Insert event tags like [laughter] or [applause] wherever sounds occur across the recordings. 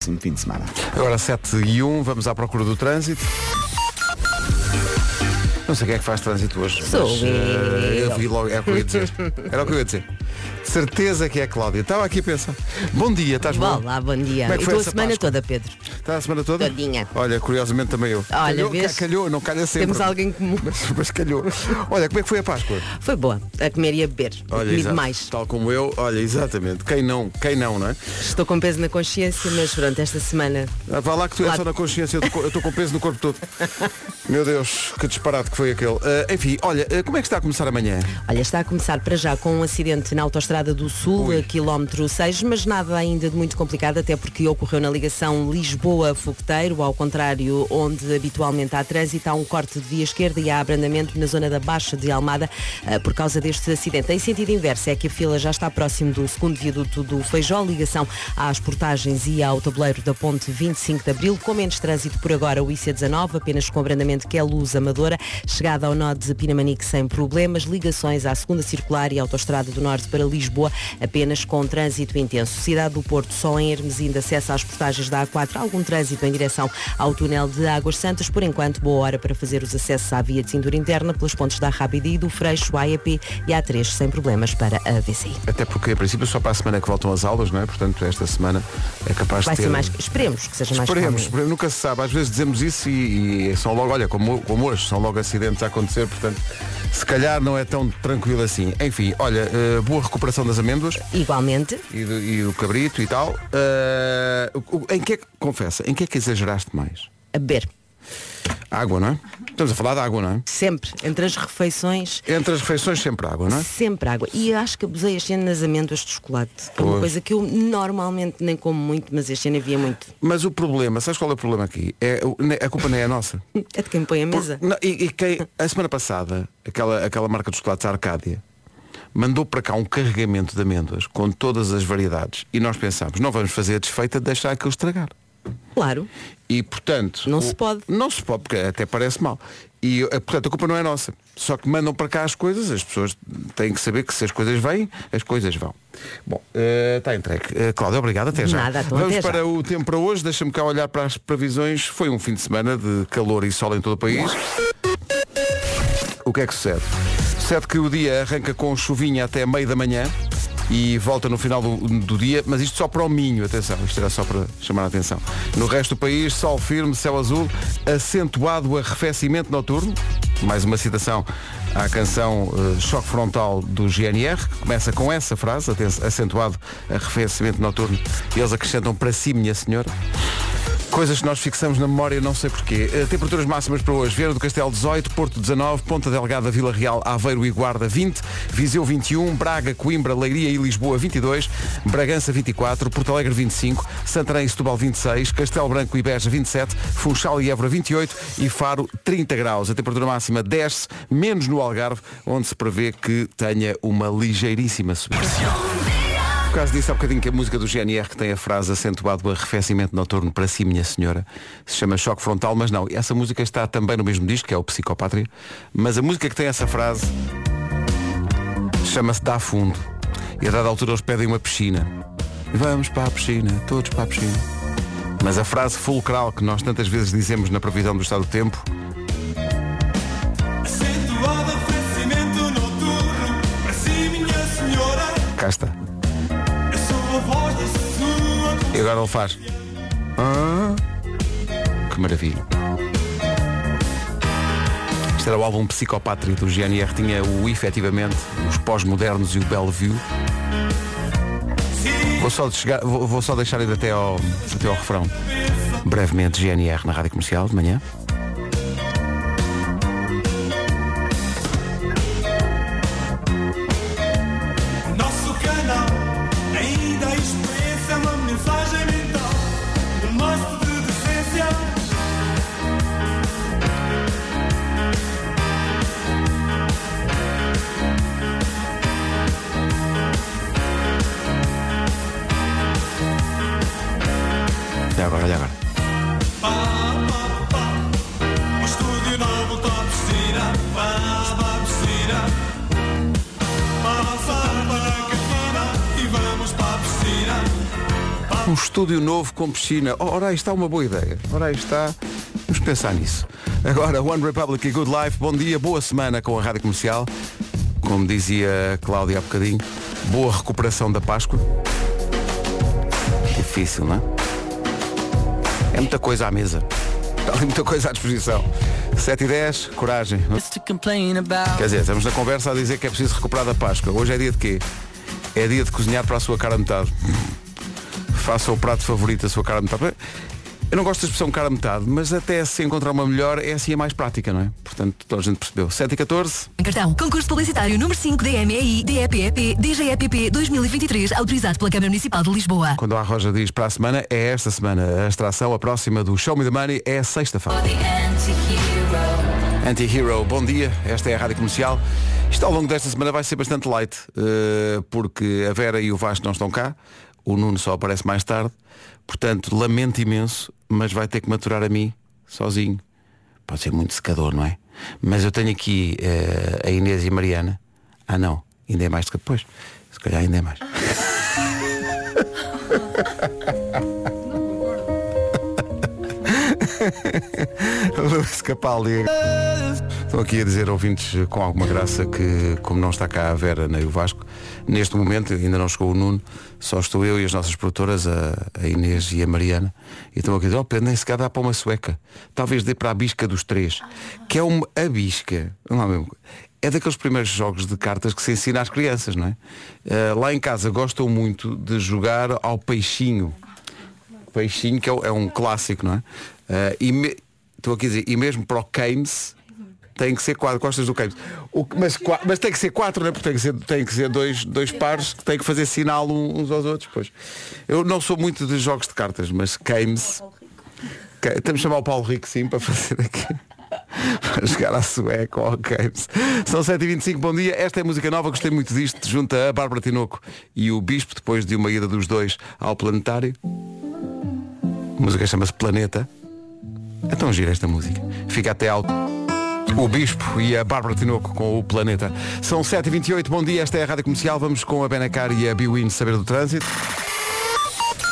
próximo fim de semana. Agora 7 e 1, vamos à procura do trânsito. Não sei quem é que faz trânsito hoje. Sou mas, eh, eu vi logo, era o que eu ia dizer. Era o que eu ia dizer. Certeza que é a Cláudia. Estava aqui a pensar. Bom dia, estás bom? Olá, bom dia. Como é que foi estou a essa semana Páscoa? toda, Pedro. Está a semana toda? Todinha. Olha, curiosamente também eu. Olha, calhou, vês? calhou, não calha sempre. Temos alguém comum. [laughs] Mas, mas calhou. Olha, como é que foi a Páscoa? Foi boa. A comer e a beber. Olha, Comi exato. demais. Tal como eu, olha, exatamente. Quem não, quem não, não é? Estou com peso na consciência, mas pronto, esta semana. Ah, Vá lá que tu é Lá- só na consciência, eu tô- eu estou com peso no corpo todo. [laughs] Meu Deus, que disparate que foi aquele. Ah, enfim, olha, ah, como é que está a começar amanhã? Olha, está a começar para já com um acidente na Autostrada do Sul, Ui. quilómetro 6, mas nada ainda de muito complicado, até porque ocorreu na ligação Lisboa-Fogueteiro, ao contrário, onde habitualmente há trânsito, há um corte de via esquerda e há abrandamento na zona da Baixa de Almada eh, por causa deste acidente. Em sentido inverso, é que a fila já está próximo do segundo viaduto do Feijó, ligação às portagens e ao tabuleiro da ponte 25 de Abril, com menos trânsito por agora o IC19, apenas com abrandamento que é luz amadora, chegada ao nó de Pinamanique sem problemas, ligações à segunda circular e à autostrada do Norte para Lisboa, apenas com trânsito intenso. Cidade do Porto, só em Hermes ainda acesso às portagens da A4, algum trânsito em direção ao túnel de Águas Santas, por enquanto boa hora para fazer os acessos à via de cintura interna pelas pontes da Rábida e do Freixo, AEP e A3 sem problemas para a VCI. Até porque, a princípio, só para a semana que voltam as aulas, não é? Portanto, esta semana é capaz Vai de ter... ser mais, esperemos que seja mais Esperemos, esperemos, nunca se sabe. Às vezes dizemos isso e, e são logo, olha, como, como hoje, são logo acidentes a acontecer, portanto, se calhar não é tão tranquilo assim. Enfim, olha, eh, boa recuperação das amêndoas Igualmente, e do, e do cabrito e tal. O- em que é que, confessa, em que é que exageraste mais? a beber. Água, não é? Estamos a falar de água, não é? Sempre, entre as refeições, Entre as refeições sempre água, não é? sempre água. E acho que abusei este ano nas amêndoas de chocolate. Que é uma coisa que eu normalmente nem como muito, mas este ano havia muito. Mas o problema, sabes qual é o problema aqui? É, a culpa não é a nossa. [laughs] É de quem põe a mesa. Não, e, e quem, a semana passada, aquela, aquela marca de chocolates Arcádia mandou para cá um carregamento de amêndoas com todas as variedades e nós pensámos, não vamos fazer a desfeita de deixar aquilo estragar. Claro. E portanto. Não o- se pode. Não se pode, porque até parece mal. E eh, portanto a culpa não é nossa. Só que mandam para cá as coisas, as pessoas têm que saber que se as coisas vêm, as coisas vão. Bom, eh, está entregue. Uh, Cláudia, obrigado, até já. Nada, Vamos até já. para o tempo para hoje, deixa-me cá olhar para as previsões. Foi um fim de semana de calor e sol em todo o país. O que é que sucede? Sucede que o dia arranca com chuvinha até meio da manhã e volta no final do, do dia, mas isto só para o Minho, atenção, isto era só para chamar a atenção. No resto do país, sol firme, céu azul, acentuado arrefecimento noturno, mais uma citação à canção eh, Choque Frontal do GNR, que começa com essa frase, acentuado arrefecimento noturno, e eles acrescentam para si, minha senhora. Coisas que nós fixamos na memória, não sei porquê. Eh, Temperaturas máximas para hoje. Vieira do Castelo 18, Porto 19, Ponta Delgada, Vila Real, Aveiro e Guarda 20, Viseu 21, Braga, Coimbra, Leiria e Lisboa 22, Bragança 24, Porto Alegre 25, Santarém e Setúbal 26, Castelo Branco e Beja 27, Funchal e Évora 28 e Faro 30 graus. A temperatura máxima desce, menos no Algarve, onde se prevê que tenha uma ligeiríssima subida. Por causa disso, há bocadinho que a música do GNR que tem a frase acentuado o arrefecimento noturno para si, minha senhora, se chama Choque Frontal, mas não, essa música está também no mesmo disco, que é o Psicopátria, mas a música que tem essa frase chama-se Dá Fundo. E a dada altura eles pedem uma piscina. Vamos para a piscina, todos para a piscina. Mas a frase fulcral que nós tantas vezes dizemos na previsão do estado do tempo cá está. E agora ele faz. Ah, que maravilha. Este era o álbum Psicopátria do GNR. Tinha o efetivamente, os pós-modernos e o Bellevue. Vou só, chegar, vou, vou só deixar ir até ao, até ao refrão. Brevemente GNR na Rádio Comercial de manhã. Estúdio novo com piscina. Oh, ora, aí está uma boa ideia. Ora, aí está. Vamos pensar nisso. Agora, One Republic e Good Life. Bom dia, boa semana com a Rádio Comercial. Como dizia Cláudia há bocadinho, boa recuperação da Páscoa. Difícil, não é? É muita coisa à mesa. Está ali muita coisa à disposição. 7 e 10, coragem. Quer dizer, estamos na conversa a dizer que é preciso recuperar da Páscoa. Hoje é dia de quê? É dia de cozinhar para a sua cara metade. Faça o prato favorito da sua cara a metade. Eu não gosto da expressão cara a metade, mas até se encontrar uma melhor é assim a mais prática, não é? Portanto, toda a gente percebeu. 7 e 14. Em cartão. Concurso publicitário número 5 DMEI DEPEP DGEPP 2023, autorizado pela Câmara Municipal de Lisboa. Quando a Roja diz para a semana, é esta semana. A extração, a próxima do Show Me the Money é sexta-feira. Anti-Hero, bom dia. Esta é a Rádio Comercial. Isto ao longo desta semana vai ser bastante light, eh, porque a Vera e o Vasco não estão cá. O Nuno só aparece mais tarde. Portanto, lamento imenso, mas vai ter que maturar a mim, sozinho. Pode ser muito secador, não é? Mas eu tenho aqui eh, a Inês e a Mariana. Ah não, ainda é mais do que depois. Se calhar ainda é mais. [laughs] [laughs] [laughs] [laughs] Luís Capaldi. Estão aqui a dizer ouvintes com alguma graça que, como não está cá a Vera nem o Vasco, neste momento ainda não chegou o Nuno, só estou eu e as nossas produtoras, a, a Inês e a Mariana, e estão aqui a dizer, oh Pedro, nem sequer dá para uma sueca. Talvez dê para a bisca dos três. Que é uma a bisca. Não é mesmo? É daqueles primeiros jogos de cartas que se ensina às crianças, não é? Eh, lá em casa gostam muito de jogar ao peixinho. Peixinho, que é, é um clássico, não é? Eh, e me- estou aqui a dizer, e mesmo para o Keynes tem que ser quatro, gostas do Keynes. O que- mas, mas tem que ser quatro, não é? Porque tem que ser, tem que ser dois, dois pares que têm que fazer sinal uns aos outros. Pois. Eu não sou muito de jogos de cartas, mas Keynes. Ke- Temos de chamar o Paulo Rico sim para fazer aqui. [laughs] para jogar à sueca ou ao Keynes. São 7h25, bom dia. Esta é música nova, gostei muito disto. Junta a Bárbara Tinoco e o Bispo, depois de uma ida dos dois ao planetário. A música chama-se Planeta. É tão gira esta música. Fica até alto. O Bispo e a Bárbara Tinoco com o Planeta. São 7h28, bom dia, esta é a Rádio Comercial. Vamos com a Benacar e a Biwin saber do trânsito.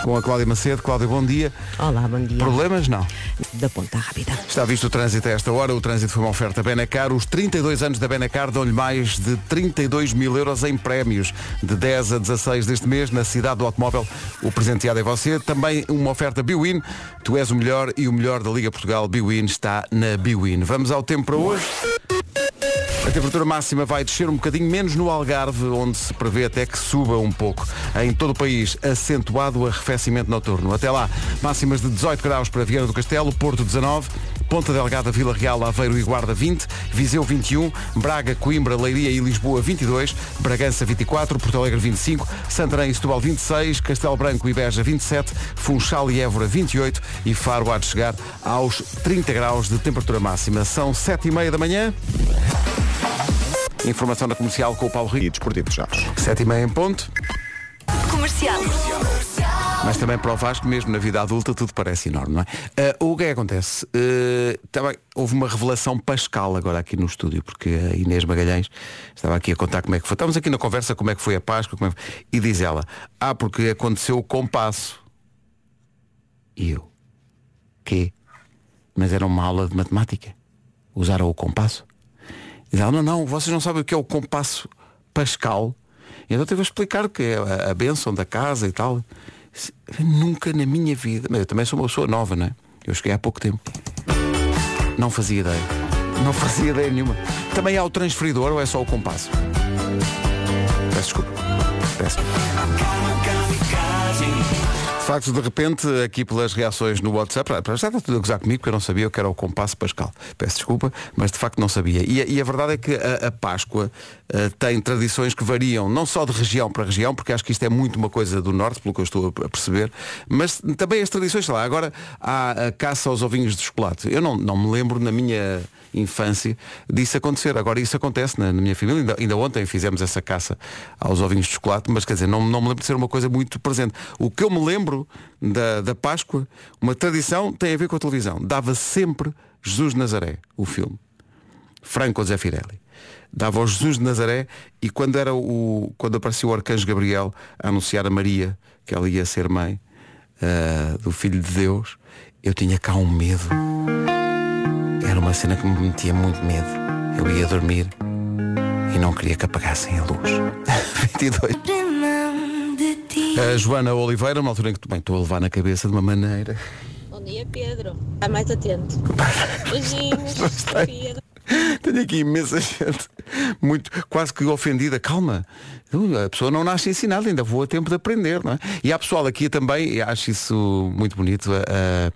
Com a Cláudia Macedo. Cláudia, bom dia. Olá, bom dia. Problemas? Não. Da ponta rápida. Está visto o trânsito a esta hora. O trânsito foi uma oferta Benacar. Os 32 anos da Benacar dão-lhe mais de 32 mil euros em prémios. De 10 a 16 deste mês, na cidade do automóvel, o presenteado é você. Também uma oferta Biwin. Tu és o melhor e o melhor da Liga Portugal. Biwin está na Biwin. Vamos ao tempo para hoje. A temperatura máxima vai descer um bocadinho, menos no Algarve, onde se prevê até que suba um pouco. Em todo o país, acentuado o arrefecimento noturno. Até lá, máximas de 18 graus para Viana do Castelo, Porto 19, Ponta Delgada, Vila Real, Aveiro e Guarda 20, Viseu 21, Braga, Coimbra, Leiria e Lisboa 22, Bragança 24, Porto Alegre 25, Santarém e Setúbal 26, Castelo Branco e Beja 27, Funchal e Évora 28 e Faro há de chegar aos 30 graus de temperatura máxima. São 7 e meia da manhã. Informação da comercial com o Paulo Rico. e desportivo de Chaves. 7 e meia em ponto. Comercial. Mas também para o Vasco, mesmo na vida adulta, tudo parece enorme, não é? Ah, o que é que acontece? Ah, também houve uma revelação pascal agora aqui no estúdio, porque a Inês Magalhães estava aqui a contar como é que foi. Estávamos aqui na conversa como é que foi a Páscoa, é foi- e diz ela, ah, porque aconteceu o compasso. E eu, quê? Mas era uma aula de matemática. Usaram o compasso? E ela, não, não, vocês não sabem o que é o compasso pascal. E então teve a explicar que é a bênção da casa e tal. Nunca na minha vida, mas eu também sou uma pessoa nova, não é? Eu cheguei há pouco tempo. Não fazia ideia. Não fazia ideia nenhuma. Também há o transferidor ou é só o compasso? Peço desculpa. Peço. Facto, de repente, aqui pelas reações no WhatsApp, ah, já está tudo a gozar comigo porque eu não sabia o que era o compasso pascal. Peço desculpa, mas de facto não sabia. E, a- e a verdade é que a, a Páscoa ah, tem tradições que variam, não só de região para região, porque acho que isto é muito uma coisa do norte, pelo que eu estou a a perceber, mas também as tradições, sei lá, agora há a caça aos ovinhos de chocolate. Eu não, não me lembro na minha infância disso acontecer. Agora isso acontece na, na minha família. Ainda, ainda ontem fizemos essa caça aos ovinhos de chocolate, mas quer dizer, não, não me lembro de ser uma coisa muito presente. O que eu me lembro da, da Páscoa, uma tradição tem a ver com a televisão. Dava sempre Jesus de Nazaré, o filme. Franco Zé Firelli. Dava ao Jesus de Nazaré e quando era o. quando apareceu o Arcanjo Gabriel a anunciar a Maria que ela ia ser mãe, ah, do Filho de Deus, eu tinha cá um medo. Era uma cena que me metia muito medo. Eu ia dormir e não queria que apagassem a luz. [laughs] 22. A Joana Oliveira, uma altura em que bem, estou a levar na cabeça de uma maneira. Bom dia, Pedro. Está mais atento. [laughs] Beijinhos, Gostei. Pedro. Tenho aqui imensa gente muito quase que ofendida. Calma, a pessoa não nasce ensinada, ainda vou a tempo de aprender, não é? E há pessoal aqui também, acho isso muito bonito, ah,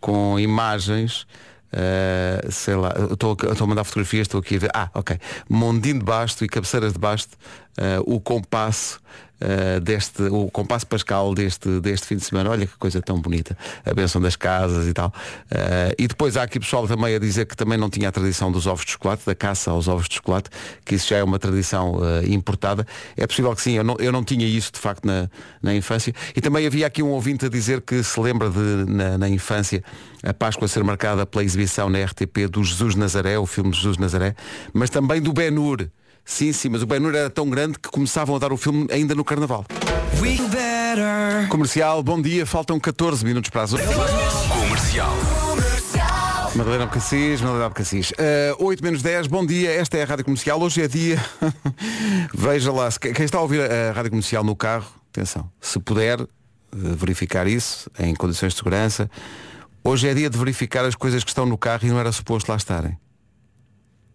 com imagens. Ah, sei lá, estou a mandar fotografias, estou aqui a ver. Ah, ok. Mondinho de basto e cabeceiras de basto, ah, o compasso ah, deste, o compasso pascal deste, deste fim de semana. Olha que coisa tão bonita. A benção das casas e tal. Ah, e depois há aqui pessoal também a dizer que também não tinha a tradição dos ovos de chocolate, da caça aos ovos de chocolate, que isso já é uma tradição ah, importada. É possível que sim, eu não, eu não tinha isso de facto na, na infância. E também havia aqui um ouvinte a dizer que se lembra de, na, na infância, a Páscoa ser marcada pela exibição na RTP do Jesus Nazaré, o filme Jesus Nazaré, mas também do Ben-Hur. Sim, sim, mas o Ben-Hur era tão grande que começavam a dar o filme ainda no Carnaval. Comercial, bom dia, faltam 14 minutos para as 8. Comercial. Madalena Abcacis, Madalena Abcacis. Uh, 8 menos 10, bom dia, esta é a Rádio Comercial. Hoje é dia. [laughs] Veja lá, se- quem está a ouvir a Rádio Comercial no carro, atenção, se puder uh, verificar isso em condições de segurança, hoje é dia de verificar as coisas que estão no carro e não era suposto lá estarem.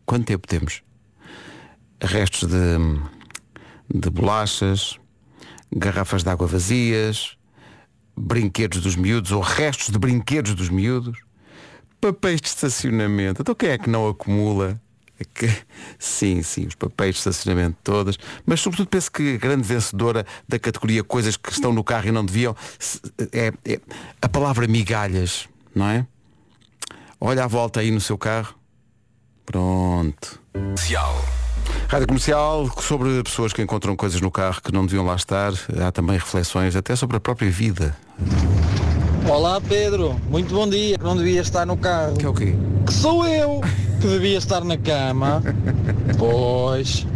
Quanto tempo temos? Restos de, de bolachas, garrafas de água vazias, brinquedos dos miúdos ou restos de brinquedos dos miúdos, papéis de estacionamento. Então quem é que não acumula? É Sim, sim, os papéis de estacionamento todas. Mas sobretudo penso que a grande vencedora da categoria coisas que estão no carro e não deviam é, é a palavra migalhas, não é? Olha à volta aí no seu carro. Pronto. Rádio Comercial, sobre pessoas que encontram coisas no carro que não deviam lá estar, há também reflexões até sobre a própria vida. Olá Pedro, muito bom dia. Não devia estar no carro. Que é o quê? Que sou eu que devia estar na cama. [laughs] Pois.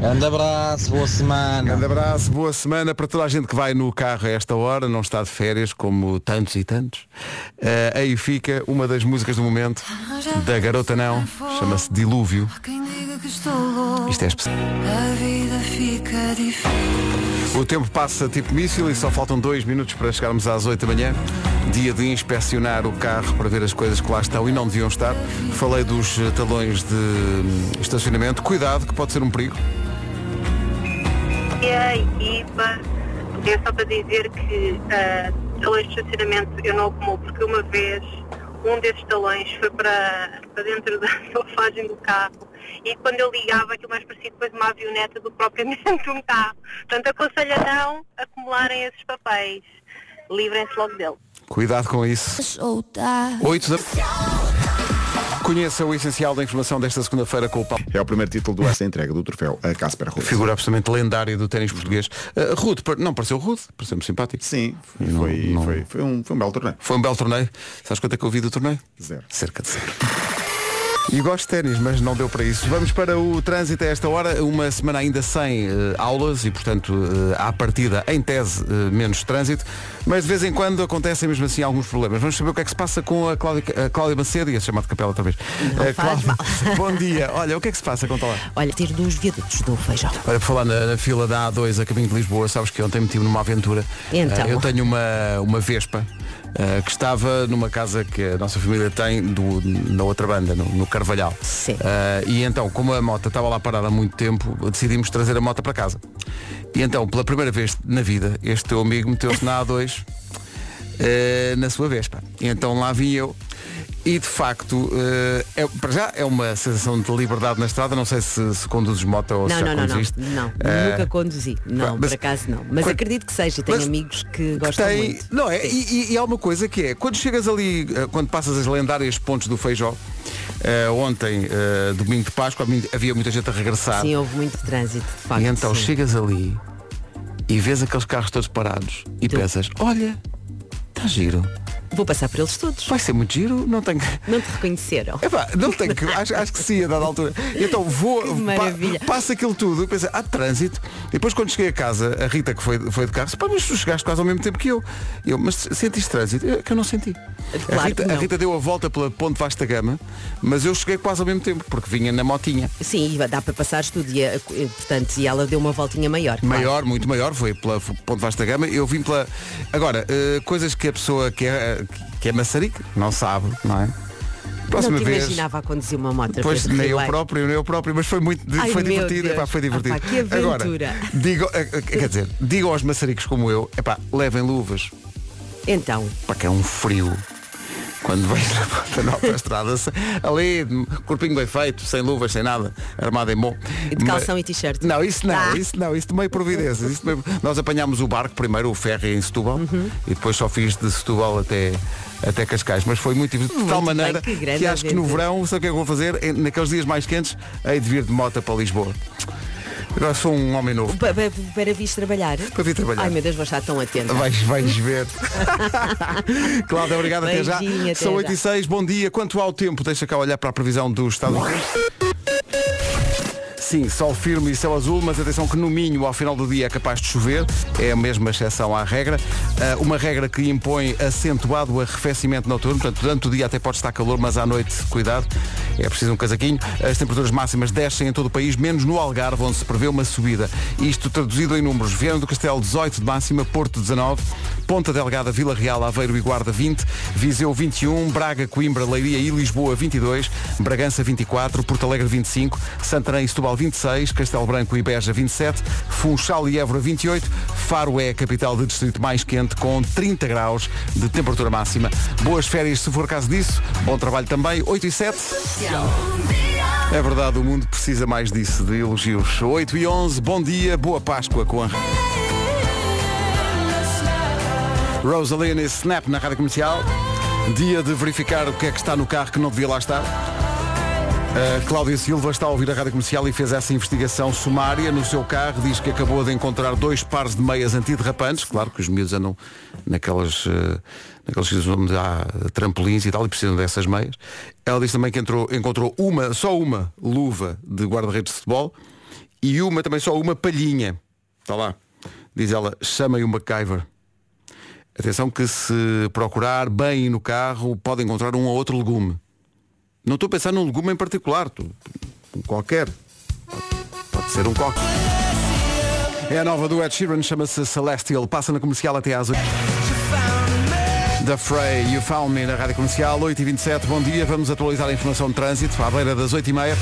Grande abraço, boa semana. Grande abraço, boa semana para toda a gente que vai no carro a esta hora, não está de férias como tantos e tantos. Eh, aí fica uma das músicas do momento da Garota Não, chama-se Dilúvio. Isto é especial. O tempo passa tipo míssil e só faltam dois minutos para chegarmos às 8 da manhã. Dia de inspecionar o carro para ver as coisas que lá estão e não deviam estar. Falei dos talões de estacionamento. Cuidado, que pode ser um perigo. E a equipa, é só para dizer que ah, talões de estacionamento eu não acumulo, porque uma vez um desses talões foi para, para dentro da [laughs] solfagem do carro e quando eu ligava aquilo mais parecia depois uma avioneta do que propriamente [laughs] um carro. Portanto, aconselho a não acumularem esses papéis. Livrem-se logo dele. Cuidado com isso. Soltar. 8 da... Conheça o essencial da informação desta segunda-feira com o Paulo. É o primeiro título do essa entrega do troféu a Casper Ruud. Figura absolutamente lendária do ténis português. Uh, Rude, par- não pareceu rude, pareceu-me simpático. Sim, Não, foi, não. Foi, foi, um, foi um belo torneio. Foi um belo torneio. Sabes quanto é que eu vi do torneio? Zero. Cerca de zero. E gosto de ténis, mas não deu para isso. Vamos para o trânsito a esta hora, uma semana ainda sem eh, aulas e, portanto, eh, à partida, em tese, eh, menos trânsito, mas de vez em quando acontecem mesmo assim alguns problemas. Vamos saber o que é que se passa com a Cláudia, a Cláudia Macedo, ia chamar de capela outra vez. Não Eh, faz Cláudia, [laughs] Bom dia. Olha, o que é que se passa? Conta lá. Olha, tiro dos viadutos do feijão. Olha, por falar na, na fila da A2 a caminho de Lisboa, sabes que ontem meti-me numa aventura. Então? Eu tenho uma, uma Vespa eh, que estava numa casa que a nossa família tem do, na outra banda, no, no Carvalhal. Sim. Eh, e então, como a moto estava lá parada há muito tempo, decidimos trazer a moto para casa. E então, pela primeira vez na vida, este teu amigo meteu-se na A2 eh, na sua Vespa. E então lá vim eu. E de facto, eh, é, para já é uma sensação de liberdade na estrada. Não sei se, se conduzes moto ou se Não, já não, não, não, conduziste. não. Eh, Nunca conduzi. Não, mas- por acaso não. Mas Quando- acredito que seja. Tenho amigos que que gostam tem- muito. Não é? E, e- há uma coisa que é, quando chegas ali, eh, quando passas as lendárias pontes do Feijó, eh, ontem, eh, domingo de Páscoa, havia muita gente a regressar. Sim, houve muito trânsito, de facto. e então sim. chegas ali e vês aqueles carros todos parados e Tu- pensas, olha, está giro. Vou passar por eles todos. Vai ser muito giro, não tenho que. Não te reconheceram. [laughs] Epá, não tenho que. Acho, acho que sim, a dada altura. Então vou. Pa, passa aquilo tudo, pensa, há trânsito. E depois quando cheguei a casa, a Rita que foi, foi de carro, disse, pá, mas tu chegaste quase ao mesmo tempo que eu. Eu, mas sentiste trânsito? É que eu não senti. Claro a, Rita, a. Rita deu a volta pela Ponte Vasta Gama, mas eu cheguei quase ao mesmo tempo, porque vinha na motinha. Sim, dá para passar tudo. E, eh, portanto, e ela deu uma voltinha maior. claro. Maior, muito maior, foi pela Ponte Vasta Gama. Eu vim pela. Agora, eh, coisas que a pessoa que é, que é maçarica não sabe, não é? Próxima não te vez. imaginava a conduzir uma moto. Pois nem eu próprio, nem eu próprio, mas foi muito Ai, foi divertido, epá, foi divertido. Epá, que Agora, aventura. digo, eh, eh, quer dizer, digam aos maçaricos como eu, epá, levem luvas, Então, para que é um frio. Quando vais na ponta na autoestrada, se- ali, corpinho bem feito, sem luvas, sem nada, armado em bom. e de calção Mas- e t-shirt. Não, isso não, Ah. isso não, isso de meio providências. Isso meio- Nós apanhámos o barco primeiro, o ferry em Setúbal, Uhum. e depois só fiz de Setúbal até, até Cascais. Mas foi muito divertido, de tal Muito bem, maneira que grande acho que no verão, sabe o que é que eu vou fazer? Naqueles dias mais quentes, hei de vir de moto para Lisboa. Agora sou um homem novo. Pa- pa- Para vir trabalhar? Para vir trabalhar. Ai meu Deus, vou estar tão atenta. Vais, vais ver. [laughs] Cláudia, obrigado até já. Beijinho, até São 8 já. e 6, bom dia. Quanto ao tempo, deixa cá olhar para a previsão do estado do tempo. Sim, sol firme e céu azul, mas atenção que no Minho, ao final do dia, é capaz de chover. É a mesma exceção à regra. Ah, uma regra que impõe acentuado arrefecimento noturno. Portanto, durante o dia até pode estar calor, mas à noite, cuidado, é preciso um casaquinho. As temperaturas máximas descem em todo o país, menos no Algarve, onde se prevê uma subida. Isto traduzido em números. Viana do Castelo, 18 de máxima, Porto, 19, Ponta Delgada, Vila Real, Aveiro e Guarda, 20, Viseu, 21, Braga, Coimbra, Leiria e Lisboa, 22, Bragança, 24, Porto Alegre, 25, Santarém e Setúbal, 26, Castelo Branco e Beja, 27, Funchal e Évora, 28, Faro é a capital de distrito mais quente, com 30 graus de temperatura máxima. Boas férias, se for caso disso. Bom trabalho também. 8 e 7. É verdade, o mundo precisa mais disso, de elogios. 8 e 11, bom dia, boa Páscoa com a... Rosaline e Snap na rádio comercial. Dia de verificar o que é que está no carro que não devia lá estar. A Cláudia Silva está a ouvir a rádio comercial e fez essa investigação sumária no seu carro. Diz que acabou de encontrar dois pares de meias antiderrapantes. Claro que os miúdos andam naquelas, eh, naqueles sítios onde há trampolins e tal e precisam dessas meias. Ela diz também que entrou- encontrou uma, só uma luva de guarda-redes de futebol e uma, também só uma palhinha. Está lá. Diz ela, chamem o MacGyver. Atenção que se procurar bem no carro pode encontrar um ou outro legume. Não estou a pensar num legume em particular, tô- um qualquer. Pode ser um qualquer. É a nova do Ed Sheeran, chama-se Celestial, passa na comercial até às 8. Da Frey, You Found Me na Rádio Comercial, 8h27, bom dia, vamos atualizar a informação de trânsito à beira das 8h30.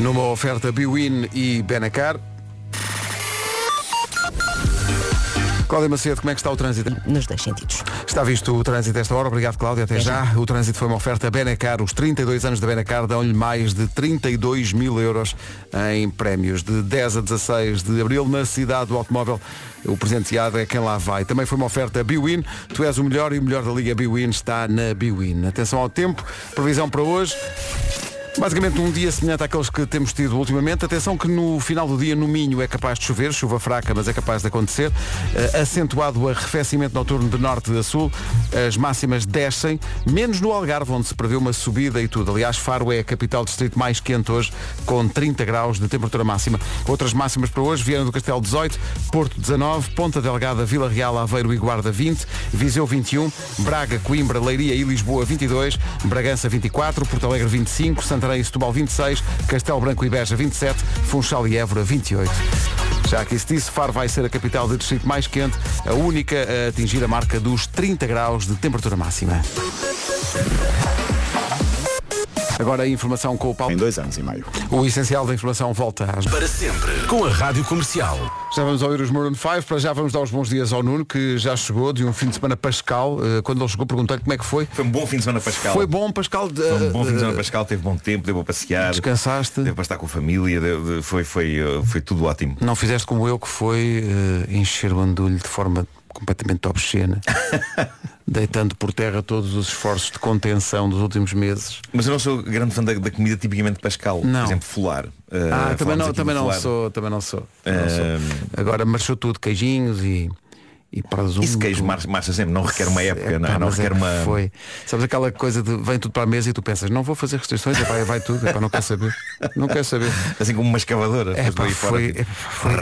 Numa oferta Biwin e Benacar. Cláudia Macedo, como é que está o trânsito? Nos dois sentidos. Está visto o trânsito a esta hora. Obrigado, Cláudia. Até já. O trânsito foi uma oferta Benacar. Os 32 anos da Benacar dão-lhe mais de 32 mil euros em prémios. De 10 a 16 de abril, na cidade do automóvel, o presenteado é quem lá vai. Também foi uma oferta Biwin. Tu és o melhor e o melhor da Liga Biwin está na Biwin. Atenção ao tempo. Previsão para hoje. Basicamente um dia semelhante àqueles que temos tido ultimamente. Atenção que no final do dia no Minho é capaz de chover, chuva fraca, mas é capaz de acontecer. Eh, acentuado o arrefecimento noturno de norte a sul. As máximas descem, menos no Algarve, onde se prevê uma subida e tudo. Aliás, Faro é a capital distrito mais quente hoje, com 30 graus de temperatura máxima. Outras máximas para hoje, Viana do Castelo 18, Porto 19, Ponta Delgada, Vila Real, Aveiro e Guarda 20, Viseu 21, Braga, Coimbra, Leiria e Lisboa 22, Bragança 24, Porto Alegre 25, Santarém e Setúbal 26, Castelo Branco e Beja 27, Funchal e Évora 28. Já que isso disse, Faro vai ser a capital de distrito mais quente, a única a atingir a marca dos 30 graus de temperatura máxima. Agora a informação com o Paulo. Em dois anos e meio. O essencial da informação volta às... Para sempre. Com a Rádio Comercial. Já vamos ouvir os Maroon 5, para já vamos dar os bons dias ao Nuno, que já chegou de um fim de semana pascal. Eh, Quando ele chegou, perguntei-lhe como é que foi. Foi um bom fim de semana pascal. Foi bom, Pascal? de- Foi um bom fim de semana eh, pascal, teve bom tempo, deu para passear. Descansaste? Deu para estar com a família, deu- foi, foi, eh, foi tudo ótimo. Não fizeste como eu, que foi encher o andulho de forma completamente obscena. [laughs] deitando por terra todos os esforços de contenção dos últimos meses. Mas eu não sou grande fã da, da comida tipicamente Pascal. Não. Por exemplo, folar. Ah, Uh, também não, também não sou, também não sou. Não sou. Agora marchou tudo, queijinhos e, e presunto. Isso queijo marcha, marcha sempre, não requer uma época, não, é? Não é requer que uma. Foi. Sabes aquela coisa de vem tudo para a mesa e tu pensas, não vou fazer restrições, epá, vai tudo, epá, não quer saber. Não quer saber. Assim como uma escavadora. É, daí fora, foi, tipo, foi,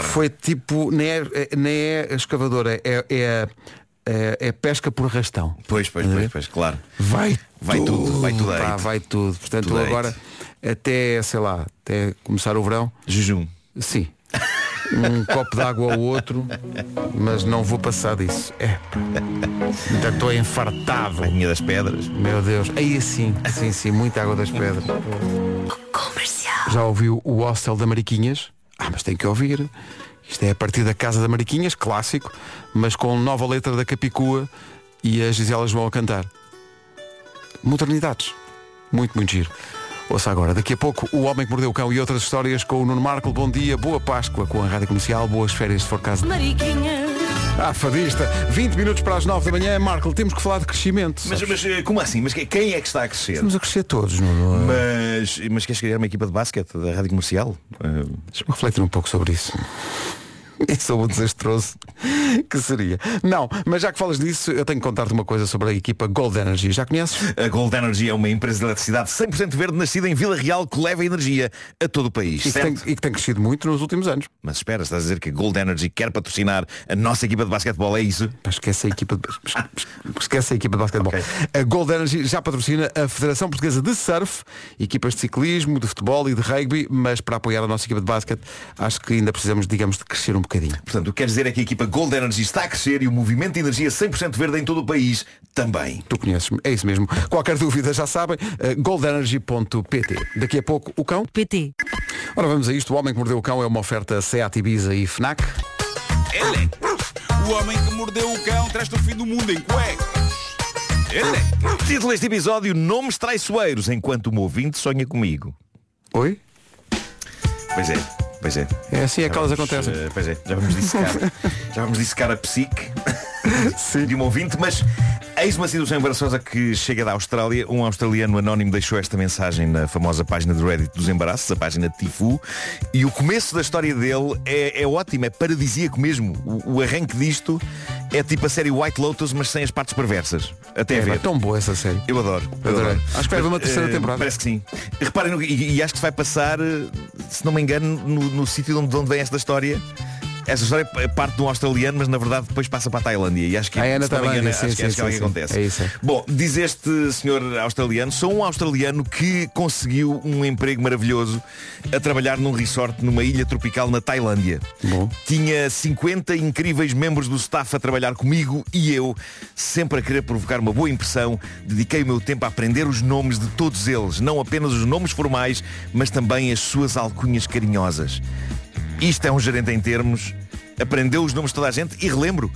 foi tipo, nem é, nem é escavadora, é, é, é, é pesca por arrastão. Pois, pois, pois, pois, claro. Vai, Vai tudo, vai tudo pá, vai tudo. Portanto, Tudo agora, até, sei lá, até começar o verão. Jejum. Sim. Um [laughs] copo de água ao outro, mas não vou passar disso. É. Ainda estou enfartado. Rainha das pedras. Meu Deus. Aí sim, sim, sim, muita água das pedras. Já ouviu o Hostel da Mariquinhas? Ah, mas tem que ouvir. Isto é a partir da Casa da Mariquinhas, clássico, mas com nova letra da Capicua e as Giselas vão a cantar. Modernidades. Muito, muito giro. Ouça agora, daqui a pouco, O Homem que Mordeu o Cão e outras histórias com o Nuno Marco. Bom dia, boa Páscoa com a Rádio Comercial, boas férias se for caso. Mariquinha. Ah, fadista, 20 minutos para as 9 da manhã, Marco, temos que falar de crescimento. Mas, sabes? mas eh, como assim? Mas que- quem é que está a crescer? Estamos a crescer todos, Nuno. Mas, mas queres criar uma equipa de basquete da rádio comercial? Eh, Deixa-me refletir um pouco sobre isso. [laughs] E sobre o desastroso que seria. Não, mas já que falas disso, eu tenho que contar-te uma coisa sobre a equipa Gold Energy. Já conheces? A Gold Energy é uma empresa de eletricidade 100% verde nascida em Vila Real que leva energia a todo o país. E que, tem, e que tem crescido muito nos últimos anos. Mas espera, estás a dizer que a Gold Energy quer patrocinar a nossa equipa de basquetebol, é isso? Pá, Esquece a equipa de, esquece a equipa de basquetebol. A Gold Energy já patrocina a Federação Portuguesa de Surf, equipas de ciclismo, de futebol e de rugby, mas para apoiar a nossa equipa de basquete, acho que ainda precisamos, digamos, de crescer um bocadinho. Portanto, o que quer dizer é que a equipa Gold Energy está a crescer e o movimento de energia 100% verde em todo o país também. Tu conheces, é isso mesmo. Qualquer dúvida já sabem, eh, goldenergy.pt. Daqui a pouco o cão. PT. Ora vamos a isto, o homem que mordeu o cão é uma oferta Seat Ibiza e FNAC. Ele é o homem que mordeu o cão traz-te o fim do mundo em cuecas. Ele é Título deste episódio, Nomes Traiçoeiros, enquanto o meu ouvinte sonha comigo. Oi? Pois é, pois é. É assim é que elas acontecem. eh, pois é, já vamos dissecar, [laughs] já vamos dissecar a psique de um ouvinte, mas eis uma situação embaraçosa que chega da Austrália. Um australiano anónimo deixou esta mensagem na famosa página do Reddit dos embaraços, a página Tifu, e o começo da história dele é, é ótimo, é paradisíaco mesmo. O, o arranque disto é tipo a série White Lotus, mas sem as partes perversas. Até É, ver. pá, tão boa essa série. Eu adoro. eu Adorei. adoro. Acho que vai haver uma Mas, terceira eh, temporada. Parece que sim. Reparem, no- e, e acho que se vai passar, eh, se não me engano, no, no sítio de onde, de onde vem esta história. Esta história é parte de um australiano, mas na verdade depois passa para a Tailândia. E acho que, Ah, é na Tailândia, acho sim, que, acho sim, que é o que sim, sim. acontece. É isso, é. Bom, diz este senhor australiano, sou um australiano que conseguiu um emprego maravilhoso a trabalhar num resort numa ilha tropical na Tailândia. Bom. Tinha 50 incríveis membros do staff a trabalhar comigo e eu, sempre a querer provocar uma boa impressão, dediquei o meu tempo a aprender os nomes de todos eles, não apenas os nomes formais, mas também as suas alcunhas carinhosas. Isto é um gerente em termos, aprendeu os nomes de toda a gente e relembro.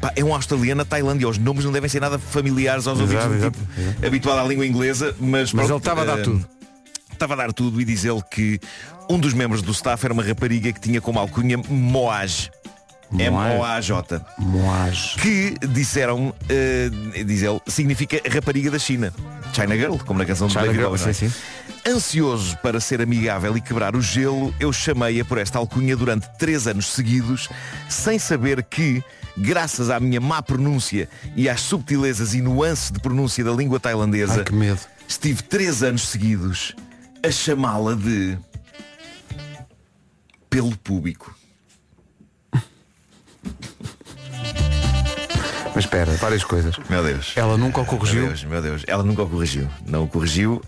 pá, é um australiano na Tailândia, os nomes não devem ser nada familiares aos ouvidos do tipo habituado à língua inglesa, mas, Mas pronto, ele estava a dar eh, tudo. Estava a dar tudo e diz ele que um dos membros do staff era uma rapariga que tinha como alcunha Moaj. M-O-A-J. Moaj. Que disseram, eh, diz ele, significa rapariga da China. China Girl, como na canção do China David Girl, Bowie, é? Ansioso para ser amigável e quebrar o gelo, eu chamei-a por esta alcunha durante três anos seguidos, sem saber que, graças à minha má pronúncia e às subtilezas e nuances de pronúncia da língua tailandesa, Ai, estive três anos seguidos a chamá-la de pelo público. Mas espera, várias coisas. Meu Deus. Ela nunca o corrigiu. Meu Deus, meu Deus. Ela nunca o corrigiu. Não o corrigiu.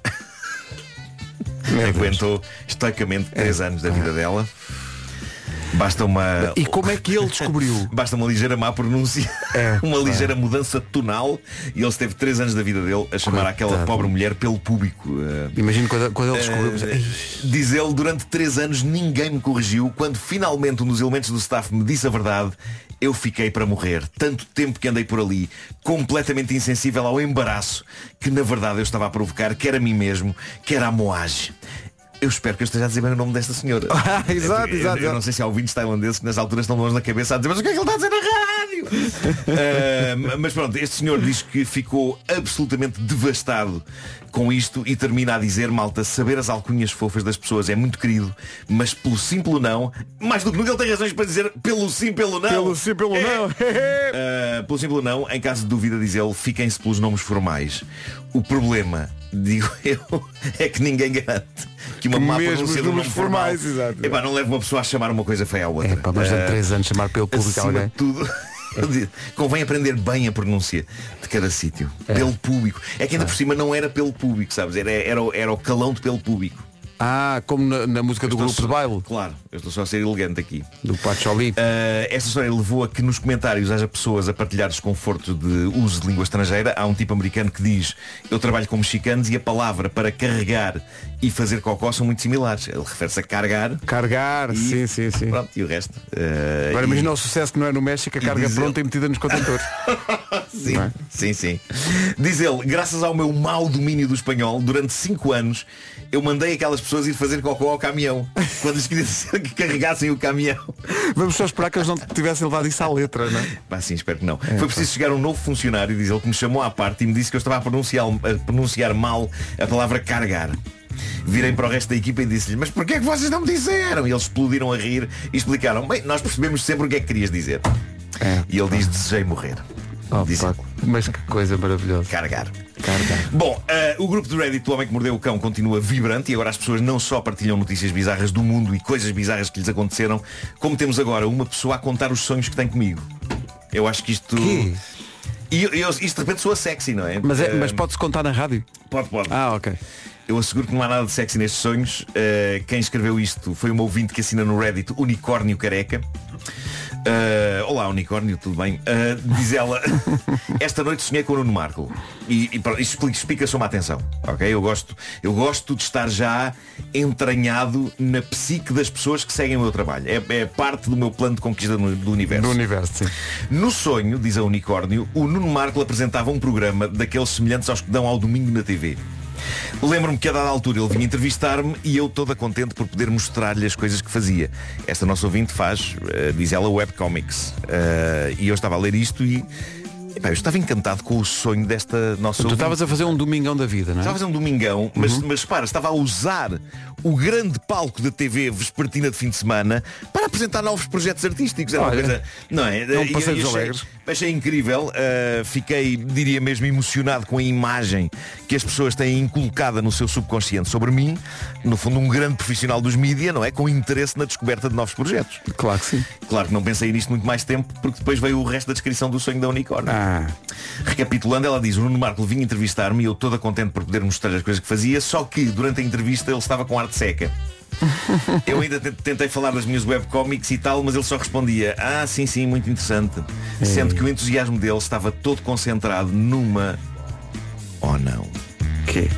Aguentou estoicamente três anos da vida dela. Basta uma. E como é que ele descobriu? [laughs] Basta uma ligeira má pronúncia, É, [laughs] uma ligeira mudança tonal e ele esteve três anos da vida dele a chamar Coitado. aquela pobre mulher pelo público. Eh, Imagino quando, quando ele descobriu. eh, diz ele, durante três anos ninguém me corrigiu. Quando finalmente um dos elementos do staff me disse a verdade, eu fiquei para morrer. Tanto tempo que andei por ali, completamente insensível ao embaraço que na verdade eu estava a provocar, quer a mim mesmo, quer a Moage. Eu espero que eu esteja a dizer bem o nome desta senhora. [laughs] Ah, exato, Eu- exato, Eu, não sei se há ouvintes tailandeses que nas alturas estão longe na cabeça a dizer mas o que é que ele está a dizer na rádio? [laughs] Ah, mas pronto, este senhor diz que ficou absolutamente devastado com isto e termina a dizer, malta, saber as alcunhas fofas das pessoas é muito querido, mas pelo simples não, mais do que nunca ele tem razões para dizer pelo sim, pelo não. Pelo sim, pelo não. Uh, [laughs] pelo simples não, em caso de dúvida, diz ele, fiquem-se pelos nomes formais. O problema, digo [laughs] eu, é que ninguém garante que uma Que má pronúncia do números nome formal formais, exato. Epá, não leva uma pessoa a chamar uma coisa feia à outra. É pá, mas durante Uh, três anos chamar pelo público acima alguém. de tudo, [laughs] digo, convém aprender bem a pronúncia de cada sítio. É. Pelo público. É que ainda por cima não era pelo público, sabes? Era, era, o- era o calão de pelo público. Ah, como na, na música do grupo só- de baile. Claro, eu estou só a ser elegante aqui. Do Pacholi. Uh, esta história levou a que nos comentários haja pessoas a partilhar desconfortos de uso de língua estrangeira. Há um tipo americano que diz eu trabalho com mexicanos e a palavra para carregar e fazer cocó são muito similares. Ele refere-se a carregar. Carregar, sim, sim, sim. Pronto, e o resto. Uh, Agora e- imagina o sucesso que não é no México, a e carga diz pronta e metida nos contentores. [laughs] Sim, é? sim, sim. Diz ele, graças ao meu mau domínio do espanhol, durante 5 anos, eu mandei aquelas pessoas ir fazer cocó ao caminhão. [laughs] Quando lhes queria dizer que carregassem o caminhão. Vamos só esperar que eles não tivessem levado isso à letra, não é? Pá, sim, espero que não. Foi preciso chegar um novo funcionário, diz ele, que me chamou à parte e me disse que eu estava a pronunciar, a pronunciar mal a palavra carregar. Virei para o resto da equipa e disse-lhe, mas porquê é que vocês não me disseram? E eles explodiram a rir e explicaram, bem, nós percebemos sempre o que é que querias dizer. E ele diz, desejei morrer. Oh, pá, mas que coisa maravilhosa. Carregar. Carregar. Bom, eh, o grupo do Reddit do Homem que Mordeu o Cão continua vibrante e agora as pessoas não só partilham notícias bizarras do mundo e coisas bizarras que lhes aconteceram, como temos agora uma pessoa a contar os sonhos que tem comigo. Eu acho que isto. Quê? E eu, eu- isto de repente soa sexy, não é? Mas, é, Eh, mas pode-se contar na rádio? Pode, pode. Ah, ok. Eu asseguro que não há nada de sexy nestes sonhos. Uh, quem escreveu isto foi uma ouvinte que assina no Reddit Unicórnio Careca. Uh, olá Unicórnio, tudo bem? Uh, diz ela, [laughs] esta noite sonhei com o Nuno Marco. E, e pronto, isto explica, explica só uma atenção. ok? Eu, gosto, eu gosto de estar já entranhado na psique das pessoas que seguem o meu trabalho. É, é parte do meu plano de conquista do, do universo. Do universo, sim. No sonho, diz a Unicórnio, o Nuno Marco apresentava um programa daqueles semelhantes aos que dão ao domingo na TV. Lembro-me que a dada altura ele vinha entrevistar-me e eu toda contente por poder mostrar-lhe as coisas que fazia. Esta nossa ouvinte faz, eh, diz ela, webcomics. Eh, e eu estava a ler isto e epá, eu estava encantado com o sonho desta nossa Tu estavas a fazer um domingão da vida, não é? Estava a fazer um domingão, mas, mas para, estava a usar o grande palco da TV vespertina de fim de semana para apresentar novos projetos artísticos. Era uma Olha, coisa, não é? é um E- passeio e dos achei, alegres. achei incrível, uh, fiquei, diria mesmo, emocionado com a imagem que as pessoas têm inculcada no seu subconsciente sobre mim, no fundo um grande profissional dos mídia, não é? Com interesse na descoberta de novos projetos. Claro que sim. Claro que não pensei nisto muito mais tempo, porque depois veio o resto da descrição do sonho da unicórnio. Ah, Recapitulando, ela diz, o Nuno Marco vinha entrevistar-me e eu toda contente por poder mostrar as coisas que fazia, só que durante a entrevista ele estava com arte seca. [laughs] Eu ainda te- tentei falar das minhas webcomics e tal, mas ele só respondia, ah, sim, sim, muito interessante. Sendo que o entusiasmo dele estava todo concentrado numa... Oh não. quê?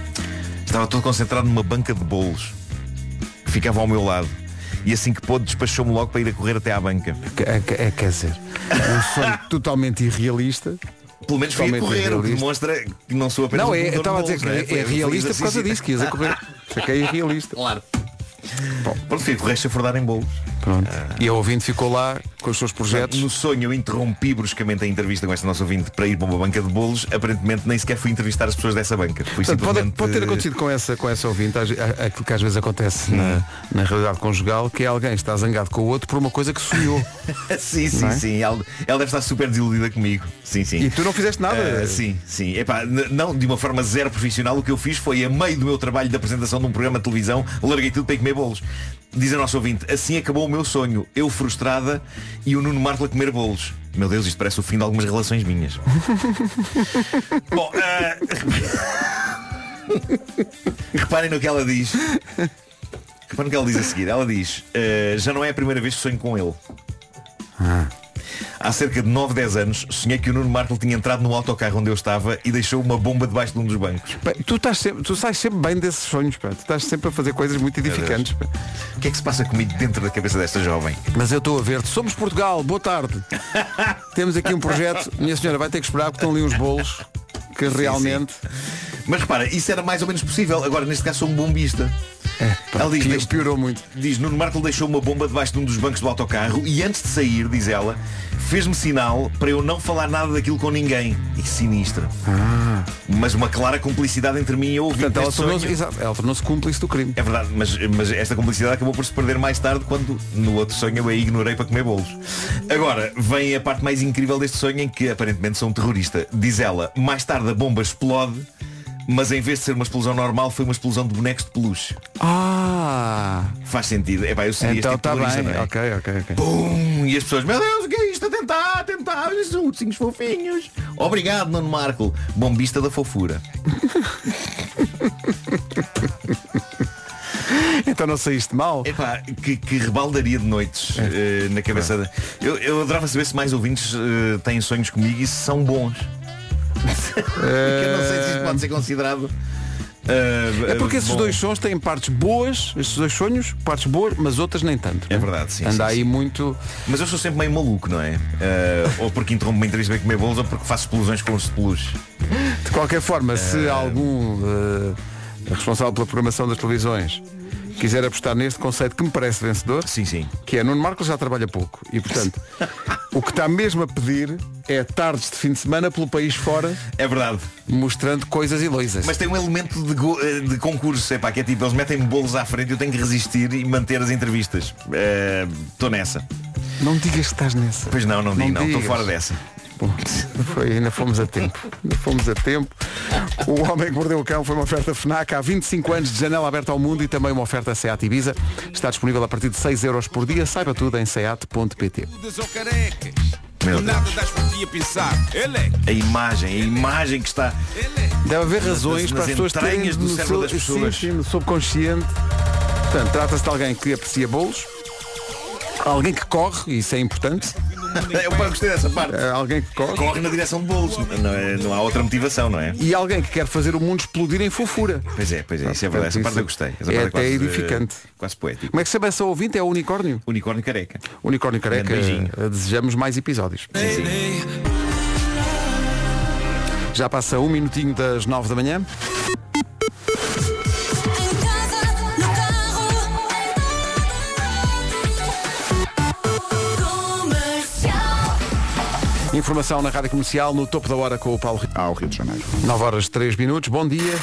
Estava todo concentrado numa banca de bolos que ficava ao meu lado. E assim que pôde, despachou-me logo para ir a correr até à banca. É, é, quer dizer, um sonho [laughs] totalmente irrealista. Pelo menos fui a correr, o que demonstra que não sou apenas Não, um é, eu comedor estava a dizer que é, é foi realista por causa disso, que ias a correr. [laughs] Isso é que é irrealista. Claro. Pronto, fui a correr chafurdar em bolos. Pronto. E a ouvinte ficou lá com os seus projetos. No sonho eu interrompi bruscamente a entrevista com esta nossa ouvinte para ir para uma banca de bolos. Aparentemente nem sequer fui entrevistar as pessoas dessa banca. Fui Portanto, pode, simplesmente... pode ter acontecido com essa, com essa ouvinte aquilo que às vezes acontece na, na realidade conjugal, que é alguém está zangado com o outro por uma coisa que sonhou. [laughs] sim, sim, é? sim. Ela, ela deve estar super desiludida comigo. Sim, sim. E tu não fizeste nada. Ah, sim, sim. Epá, não, de uma forma zero profissional, o que eu fiz foi, a meio do meu trabalho de apresentação de um programa de televisão, larguei tudo para ir comer bolos. Diz a nossa ouvinte, assim acabou o meu sonho. Eu frustrada e o Nuno Marco a comer bolos. Meu Deus, isto parece o fim de algumas relações minhas. [laughs] Bom, ah, reparem no que ela diz. Reparem no que ela diz a seguir. Ela diz, ah, já não é a primeira vez que sonho com ele. Há cerca de 9, 10 anos, sonhei que o Nuno Marco tinha entrado no autocarro onde eu estava e deixou uma bomba debaixo de um dos bancos. Pá, Tu, estás sempre, tu sais sempre bem desses sonhos, pá. tu estás sempre a fazer coisas muito edificantes. pá. O que é que se passa comigo dentro da cabeça desta jovem? Mas eu estou a ver-te. Somos Portugal, boa tarde. [laughs] Temos aqui um projeto. Minha senhora vai ter que esperar porque estão ali uns bolos que realmente. Mas repara, isso era mais ou menos possível. Agora, neste caso, sou um bombista. Ela diz, pior- "Deixe- piorou muito. Diz, Nuno Marco deixou uma bomba debaixo de um dos bancos do autocarro e antes de sair, diz ela, fez-me sinal para eu não falar nada daquilo com ninguém. E sinistra. Mas uma clara cumplicidade entre mim e eu ouvi Portanto, ela tornou-se tornou-se cúmplice do crime. É verdade, mas, mas esta cumplicidade acabou por se perder mais tarde quando no outro sonho eu a ignorei para comer bolos. Agora, vem a parte mais incrível deste sonho em que aparentemente sou um terrorista. Diz ela, mais tarde a bomba explode, mas em vez de ser uma explosão normal, foi uma explosão de bonecos de peluche. Ah! Faz sentido. É pá, eu seria Então este tipo terrorista, bem. é? Ok, ok, ok. Pum! E as pessoas, meu Deus, o que é isto? A tentar, a tentar, esses ursinhos fofinhos. Obrigado, Nuno Marco, bombista da fofura. [laughs] Então não saíste mal? Epá, que, que rebaldaria de noites eh, na cabeça da... eu, eu adorava saber se mais ouvintes eh, têm sonhos comigo e se são bons. Eu não sei se isto pode ser considerado. eh, É porque esses bom. dois sons têm partes boas, esses dois sonhos, partes boas, mas outras nem tanto. É né? verdade, sim. Anda sim, aí sim. muito. Mas eu sou sempre meio maluco, não é? Eh, ou porque interrompo uma entrevista para comer bolos ou porque faço explosões com os de peluche. De qualquer forma, se algum eh, responsável pela programação das televisões quiser apostar neste conceito que me parece vencedor, sim, sim. que é Nuno Marcos já trabalha pouco e portanto [laughs] o que está mesmo a pedir é tardes de fim de semana pelo país fora É verdade. mostrando coisas ilusas. Mas tem um elemento de, go- eh, de concurso, é pá, que é tipo, eles metem bolos à frente e eu tenho que resistir e manter as entrevistas. Estou nessa. Não digas que estás nessa. Pois não, não digo, não, estou fora dessa. Bom, foi, ainda fomos a tempo. Ainda fomos a tempo. O Homem que Mordeu o Cão foi uma oferta FNAC há 25 anos de janela aberta ao mundo e também uma oferta SEAT Ibiza. Está disponível a partir de 6 euros por dia. Saiba tudo em seat.pt. A é. A imagem, a imagem que está. Deve haver razões para as pessoas terem do cérebro das pessoas. Sim, sim, subconsciente. Portanto, trata-se de alguém que aprecia bolos, alguém que corre, isso é importante. [laughs] Eu gostei dessa parte. É, alguém que corre. Corre na direção de bolos. Não, é- não há outra motivação, não é? E alguém que quer fazer o mundo explodir em fofura. Pois é, pois é, isso é verdade. Essa parte eu gostei. Essa é parte até quase, edificante. eh, Quase poético. Como é que se chama essa ouvinte? É o unicórnio? Unicórnio careca. Unicórnio careca. Grande beijinho. eh, Desejamos mais episódios. Já passa um minutinho das nove da manhã. Informação na Rádio Comercial no topo da hora com o Paulo Rio. Ao Rio de Janeiro. 9 horas 3 minutos. Bom dia.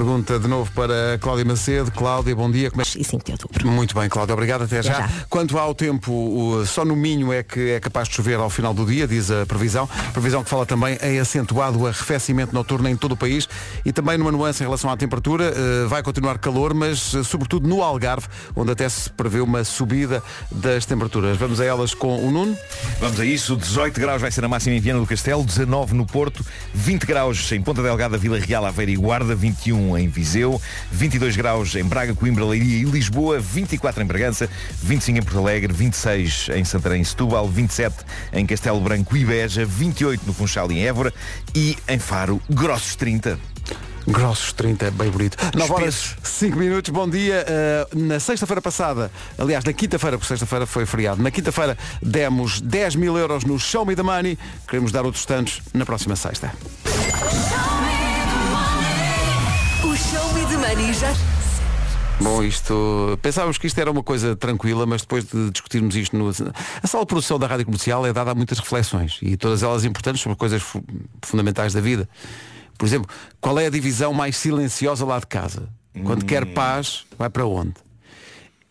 Pergunta de novo para Cláudia Macedo. Cláudia, bom dia. Como é... E 5 de outubro. Muito bem, Cláudia, obrigado. Até já. já. Quanto ao tempo, só no Minho é que é capaz de chover ao final do dia, diz a previsão. Previsão que fala também em acentuado arrefecimento noturno em todo o país e também numa nuance em relação à temperatura. eh, vai continuar calor, mas eh, sobretudo no Algarve, onde até se prevê uma subida das temperaturas. Vamos a elas com o Nuno. Vamos a isso. 18 graus vai ser a máxima em Viana do Castelo, 19 no Porto, 20 graus em Ponta Delgada, Vila Real, Aveira e Guarda, 21 em Viseu, 22 graus em Braga, Coimbra, Leiria e Lisboa, 24 em Bragança, 25 em Porto Alegre, 26 em Santarém e Setúbal, 27 em Castelo Branco e Beja, 28 no Funchal e em Évora e em Faro, grossos 30. Grossos 30, é bem bonito. 9 horas Espessos. 5 minutos, bom dia. Uh, na sexta-feira passada, aliás, na quinta-feira, porque sexta-feira foi feriado, na quinta-feira demos 10 mil euros no Show Me the Money. Queremos dar outros tantos na próxima sexta. Bom, isto. Pensávamos que isto era uma coisa tranquila, mas depois de discutirmos isto no. A sala de produção da Rádio Comercial é dada a muitas reflexões e todas elas importantes sobre coisas fu- fundamentais da vida. Por exemplo, qual é a divisão mais silenciosa lá de casa? Quando quer paz, vai para onde?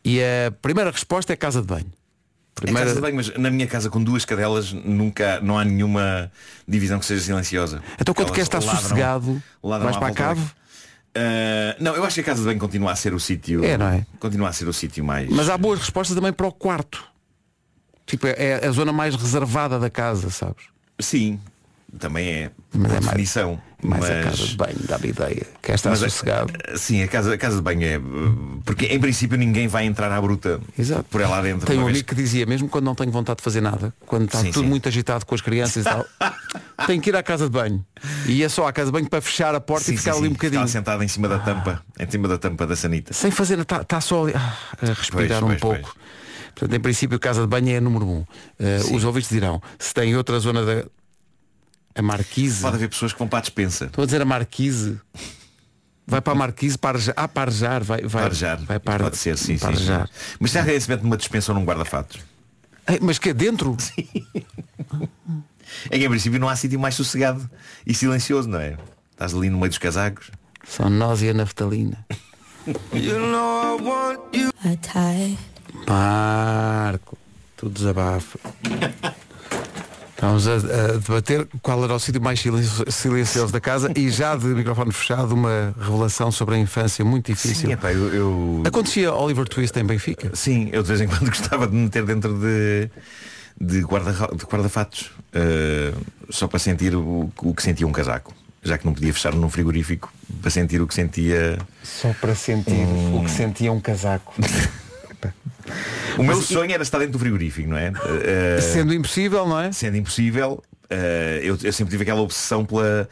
E a primeira resposta é casa de banho. É Primeira... casa de banho, mas na minha casa com duas cadelas nunca não há nenhuma divisão que seja silenciosa. Então quando queres estar ladram- sossegado, ladram vais para a cave? Ah, não, eu acho que a casa de banho continua a ser o sítio. É, não é? Continua a ser o sítio mais. Mas há boas respostas também para o quarto. Tipo, é é a zona mais reservada da casa, sabes? Sim, também é. Mas é mais- definição. Mais mas... a casa de banho, dá-me ideia. Quer estar Mas sossegado. Sim, a casa, a casa de banho é. Porque em princípio ninguém vai entrar à bruta Exato. por ela dentro. Tem uma um amigo que dizia, mesmo quando não tenho vontade de fazer nada, quando está Sim, tudo sim. muito agitado com as crianças e tal, [laughs] tenho que ir à casa de banho. E ia só à casa de banho para fechar a porta Sim, e ficar ali um bocadinho. Ficava sentado em cima da tampa, em cima da tampa da sanita. Sem fazer está tá só ali ah, a respirar Pois, um pois, pouco. Portanto, em princípio, casa de banho é número um. Uh, os ouvintes dirão, se tem outra zona da. A Marquise. Pode haver pessoas que vão para a despensa. Estou a dizer a Marquise. Vai para a Marquise, para Arjar. Ah, para Arjar. Vai, vai, Parejar. Vai para Pode ser, sim, para sim, sim. Arjar. Mas já se mete numa dispensa ou num guarda-fatos. Mas que é dentro? [laughs] É que em princípio não há sítio mais sossegado e silencioso, não é? Estás ali no meio dos casacos. São nós e a naftalina. [laughs] Marco, tu desabafa. [laughs] Estamos a, a debater qual era o sítio mais silencio- silencioso da casa e já de microfone fechado uma revelação sobre a infância muito difícil. Sim, epá, eu, eu- Acontecia Oliver Twist em Benfica? Sim, eu de vez em quando [laughs] gostava de me meter dentro de, de guarda- de guarda-fatos. eh, só para sentir o, o que sentia um casaco. Já que não podia fechar num frigorífico, para sentir o que sentia. Só para sentir o que sentia um casaco. [laughs] O meu sonho era estar dentro do frigorífico, não é? Eh, Sendo impossível, não é? sendo impossível, eh, eu, eu sempre tive aquela obsessão pela,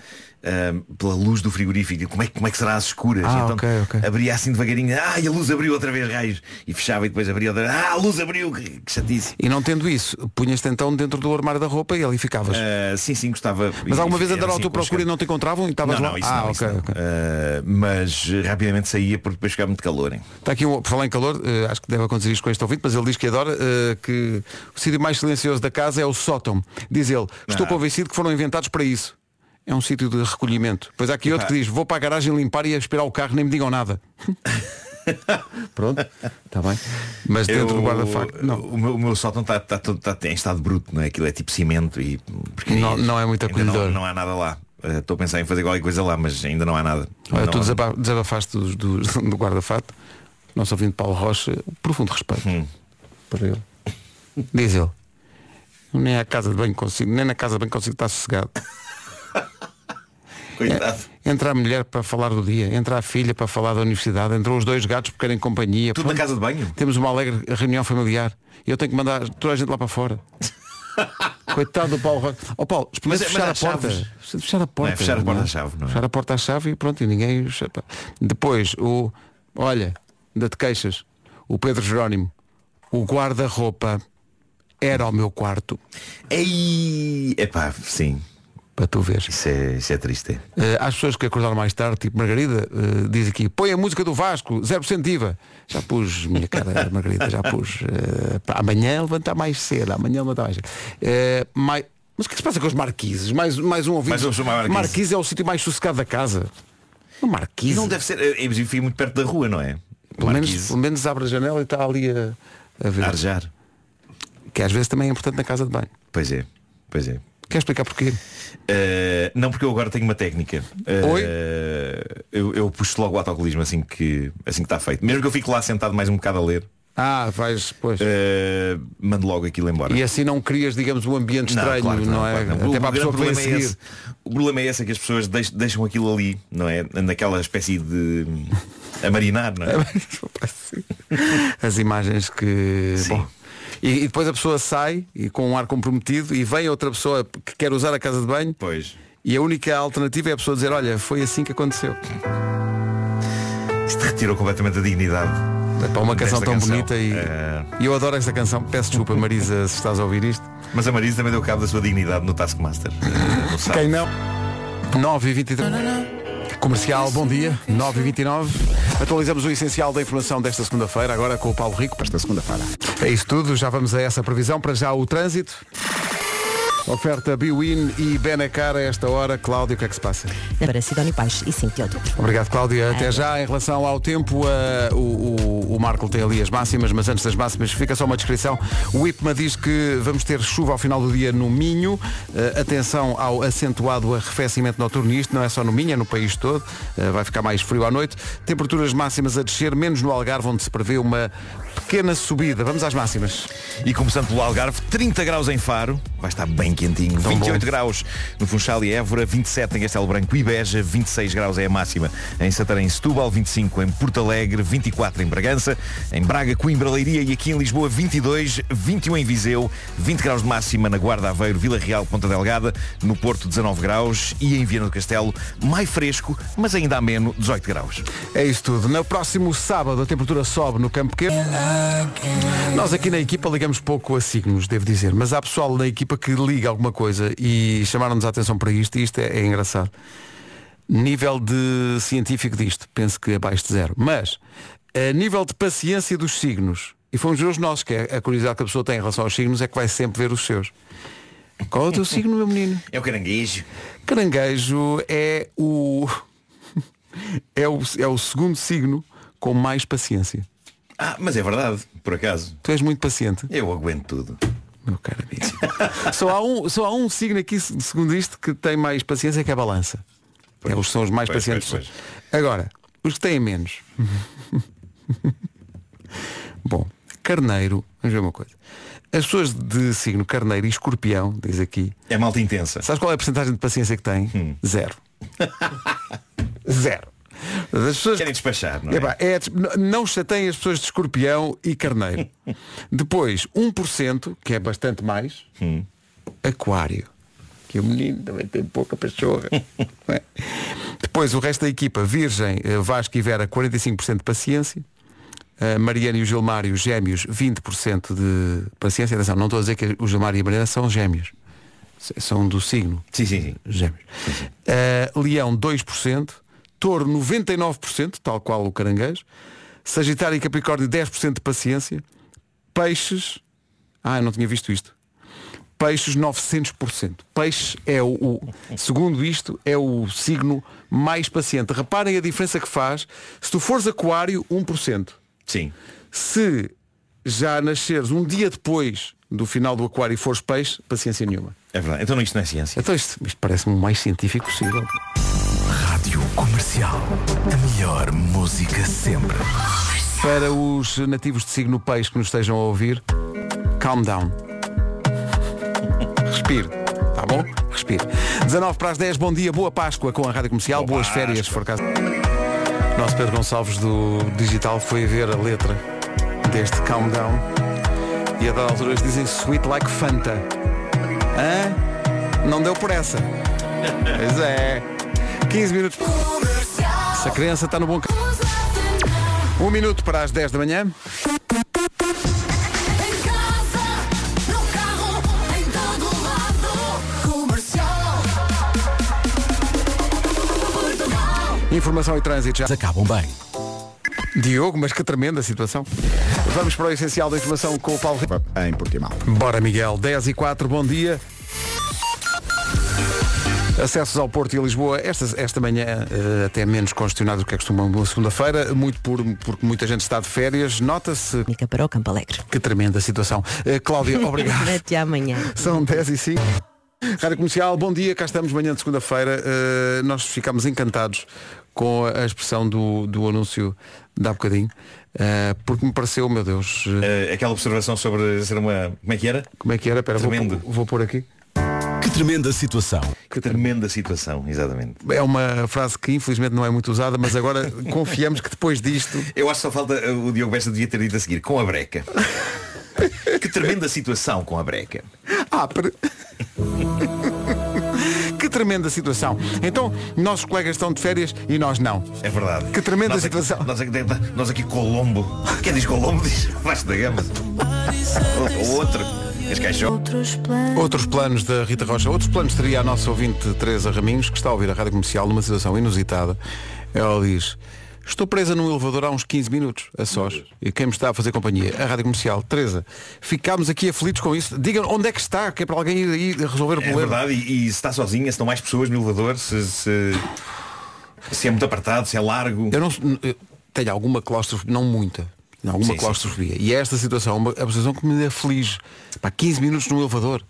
pela luz do frigorífico. Como é, que- como é que será às escuras? Ah, então ok, ok. abria assim devagarinho, ah, e a luz abriu outra vez, raios. E fechava e depois abria outra vez, ah, a luz abriu, que, que chatice. E não tendo isso, punhas-te então dentro do armário da roupa e ali ficavas. Eh, sim, sim, gostava. Mas alguma vez era andaram à assim, tua procura e não te encontravam e estavas lá? não, isso ah, não, isso ok, não. ok. Eh, mas rapidamente saía porque depois ficava muito calor. Hein? Está aqui um, por falar em calor, eh, acho que deve acontecer isto com este ouvinte, mas ele diz que adora eh, que o sítio mais silencioso da casa é o sótão. Diz ele, estou Ah. convencido que foram inventados para isso. É um sítio de recolhimento. Pois há aqui outro que diz, vou para a garagem limpar e esperar o carro, nem me digam nada. [laughs] Pronto, está bem. Mas dentro do Eu- guarda-fato, não. O meu, o meu sótão está tá, todo- tá em estado bruto, não é? Aquilo é tipo cimento e porque Não- não é muito acolhedor. Não, não há nada lá. Eh, Estou a pensar em fazer qualquer coisa lá, mas ainda não há nada. Olha, Não tu há- desaba- desabafaste [laughs] do, do, do guarda-fato. Nosso ouvinte Paulo Rocha, profundo respeito Hum. para ele. Diz ele, "Eu nem à casa de banho consigo, nem na casa de banho consigo estar sossegado. [laughs] Coitado. Entra a mulher para falar do dia, entra a filha para falar da universidade, entrou os dois gatos por querem companhia. Tudo na Pronto. casa de banho? Temos uma alegre reunião familiar. E eu tenho que mandar toda a gente lá para fora. [laughs] Coitado do Paulo Rocha. Ó Paulo, Mas- fechar mas a porta. Fechar a porta. É fechar a porta não é? à chave, não é? Fechar a porta à chave e pronto, e ninguém. Depois, o. Olha, ainda te queixas. O Pedro Jerónimo, o guarda-roupa era ao meu quarto. Ei, epá, sim. Para tu veres. Isso é, isso é triste. Eh, às pessoas que acordaram mais tarde, tipo Margarida, eh, diz aqui, põe a música do Vasco, 0% de IVA. Já pus, minha cara Margarida, já pus. para amanhã levantar mais cedo, amanhã levantar mais cedo. Eh, mai- Mas o que é que se passa com os marquises? Mais, mais um ouvinte. Mais um marquise. marquise é o sítio mais sossegado da casa. O marquise. não deve ser. Eu fico muito perto da rua, não é? pelo, menos, pelo menos abre a janela e está ali a, a ver. A arejar. Que às vezes também é importante na casa de banho. Pois é, pois é. Quer explicar porquê? Uh, não porque eu agora tenho uma técnica. Uh, Oi? Eu, eu puxo logo o autocolismo assim que assim que está feito. Mesmo que eu fique lá sentado mais um bocado a ler, Ah, vais, pois. uh, mando logo aquilo embora. E assim não crias, digamos, um ambiente Não, estranho, claro que não, é? claro não. Até O para a pessoa que problema é esse. O problema é esse, é que as pessoas deix- deixam aquilo ali, não é? Naquela espécie de a marinar, não é? [laughs] As imagens que. Bom, e, e depois a pessoa sai e com um ar comprometido e vem outra pessoa que quer usar a casa de banho Pois. e a única alternativa é a pessoa dizer, olha, foi assim que aconteceu. Isto retirou completamente a dignidade. É para uma canção tão canção. bonita e, Eh, e eu adoro esta canção. Peço desculpa, Marisa, se estás a ouvir isto. Mas a Marisa também deu cabo da sua dignidade no Taskmaster. Quem não? 9 e 23 Comercial, bom dia, 9 e 29 Atualizamos o essencial da informação desta segunda-feira, agora com o Paulo Rico. Esta segunda-feira. É isso tudo, já vamos a essa previsão. Para já o trânsito. Oferta Biwin e Benacar a esta hora. Cláudio, o que é que se passa? Para Sidónio Pais e 5 de outubro. Obrigado, Cláudia. Até já. Em relação ao tempo, o, o, o Marco tem ali as máximas, mas antes das máximas fica só uma descrição. O IPMA diz que vamos ter chuva ao final do dia no Minho. Eh, atenção ao acentuado arrefecimento noturno. E Isto não é só no Minho, é no país todo. Eh, vai ficar mais frio à noite. Temperaturas máximas a descer, menos no Algarve, onde se prevê uma pequena subida. Vamos às máximas. E começando pelo Algarve, 30 graus em Faro, vai estar bem quentinho. Tão 28 bom. graus no Funchal e Évora, 27 em Castelo Branco e Beja, 26 graus é a máxima em Santarém e Setúbal, 25 em Porto Alegre, 24 em Bragança, em Braga, Coimbra, Leiria e aqui em Lisboa 22, 21 em Viseu, 20 graus de máxima na Guarda Aveiro, Vila Real, Ponta Delgada, no Porto 19 graus e em Viana do Castelo, mais fresco, mas ainda ameno, 18 graus. É isso tudo. No próximo sábado a temperatura sobe no Campo Pequeno. Nós aqui na equipa ligamos pouco a signos, devo dizer, mas há pessoal na equipa que liga alguma coisa e chamaram-nos a atenção para isto e isto é, é engraçado. Nível de científico disto, penso que abaixo de zero. Mas, a nível de paciência dos signos, e fomos ver os nossos, que é a curiosidade que a pessoa tem em relação aos signos, é que vai sempre ver os seus. Qual é o teu [laughs] signo, meu menino? É o caranguejo. Caranguejo é o. [laughs] é o, é o segundo signo com mais paciência. Ah, mas é verdade, por acaso. Tu és muito paciente. Eu aguento tudo. Meu caro amigo. só, há um, só há um signo aqui, segundo isto, que tem mais paciência, que é a balança. é, os são os mais pois, pacientes. pois, Agora, os que têm menos. [laughs] [laughs] Bom, carneiro, vamos ver uma coisa. As pessoas de signo carneiro e escorpião, diz aqui. É malta intensa. Sabes qual é a porcentagem de paciência que têm? Zero. [laughs] Zero. As pessoas... Querem despachar, não é? Epá, é não chateiem as pessoas de escorpião e carneiro. [laughs] Depois, 1%, que é bastante mais, aquário. Que o menino também tem pouca pachorra. é? Depois, o resto da equipa, Virgem, eh, Vasco e Vera, 45% de paciência. A Mariana e o Gilmário, gêmeos, 20% de paciência. Atenção, não estou a dizer que o Gilmário e a Mariana são gêmeos. São do signo. Sim, sim, sim. Gêmeos. Uh, Leão 2%, Touro 99%, tal qual o caranguejo, Sagitário e Capricórnio 10% de paciência, Peixes, ah, eu não tinha visto isto. Peixes 900%. Peixes é o, o- segundo isto, é o signo mais paciente. Reparem a diferença que faz. Se tu fores aquário, 1%. Sim. Se já nasceres um dia depois do final do aquário e fores peixe, paciência nenhuma. É verdade. Então isto não é ciência. Então isto, isto parece-me o mais científico possível. Rádio Comercial. A melhor música sempre. Para os nativos de signo peixe que nos estejam a ouvir, calm down. Respire. Tá bom? Respire. 19 para as 10, bom dia, boa Páscoa com a Rádio Comercial, Boa boas Páscoa. férias, se for caso. Nosso Pedro Gonçalves do Digital foi ver a letra deste Calm Down e a dada altura eles dizem Sweet Like Fanta. Hã? Não deu por essa. [laughs] Pois é. 15 minutos. Se a criança está no bom caminho. Um minuto para as 10 da manhã. Informação e trânsito já. Acabam bem. Diogo, mas que tremenda situação. Vamos para o essencial da informação com o Paulo. Em Portimão. Bora, Miguel. 10 e 4, bom dia. Acessos ao Porto e a Lisboa, esta, esta manhã eh, até menos congestionado do que é costume uma segunda-feira, muito por, porque muita gente está de férias. Nota-se Mica para o Campo Alegre. que tremenda situação. Eh, Cláudia, [laughs] obrigado. Até amanhã. São 10 e 5. Rádio Comercial, bom dia, cá estamos manhã de segunda-feira. Uh, nós ficámos encantados com a expressão do, do anúncio de há bocadinho, uh, porque me pareceu, meu Deus, uh, aquela observação sobre ser uma. Como é que era? como é que era? Vou, Tremendo. pôr- vou pôr aqui. Que tremenda situação. Que tremenda situação, exatamente. É uma frase que infelizmente não é muito usada, mas agora [laughs] confiamos que depois disto. Eu acho que só falta o Diogo Besta devia ter dito a seguir, com a breca. [laughs] que tremenda situação com a breca. Ah, per- [laughs] tremenda situação. Então, nossos colegas estão de férias e nós não. É verdade. Que tremenda nós situação. Aqui, nós, aqui, nós aqui Colombo. Quem diz Colombo diz Vasco da Gama. [laughs] Ou outro. Outros planos da Rita Rocha, outros planos teria a nossa ouvinte Teresa Raminhos, que está a ouvir a rádio comercial numa situação inusitada. Ela diz, estou presa num elevador há uns 15 minutos, a sós, e quem me está a fazer companhia? A rádio comercial. Teresa, ficámos aqui aflitos com isso. Diga onde é que está, que é para alguém ir aí resolver o É problema. verdade, e, e se está sozinha, se estão mais pessoas no elevador, se, se, se é muito apertado, se é largo. Eu não eu tenho alguma claustrofobia, não muita. tenho Alguma Sim, sim, claustrofobia. E esta situação é uma situação que me aflige. Pá, 15 minutos no elevador.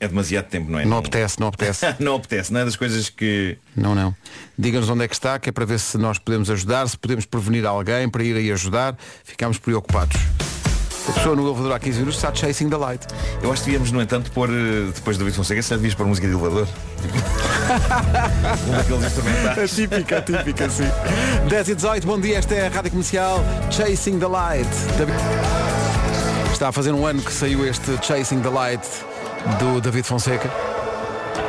É demasiado tempo, não é? Não apetece, não apetece. [laughs] não apetece, não é das coisas que. Não, não. Diga-nos onde é que está, que é para ver se nós podemos ajudar, se podemos prevenir alguém para ir aí ajudar. Ficamos preocupados. A pessoa no elevador há 15 minutos está chasing the light. Eu acho que devíamos, no entanto, pôr, eh, depois do David Fonseca, se devíamos pôr música de elevador. [laughs] um daqueles instrumentais. típica, típica, sim. 10 e 18, bom dia, esta é a Rádio Comercial Chasing the Light. Está a fazer um ano que saiu este Chasing the Light do David Fonseca.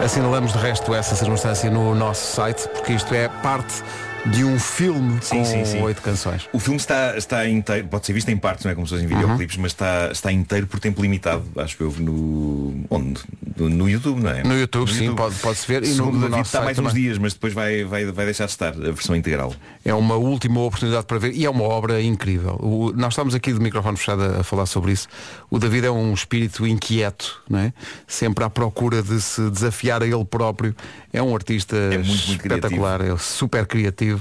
Assinalamos de resto essa circunstância no nosso site, porque isto é parte de um filme Sim, com oito canções. O filme está, está inteiro, pode ser visto em partes, não é como se fosse em Uhum. videoclipes, mas está, está inteiro por tempo limitado, acho que eu no. Onde? No, no YouTube, não é? No YouTube, sim, pode- pode-se ver. E no- Segundo no o David está mais uns também. dias, mas depois vai, vai, vai deixar de estar a versão integral. É uma última oportunidade para ver e é uma obra incrível. O- nós estamos aqui de microfone fechado a, a falar sobre isso. O David é um espírito inquieto, não é? Sempre à procura de se desafiar a ele próprio. É um artista muito, muito espetacular, é super criativo.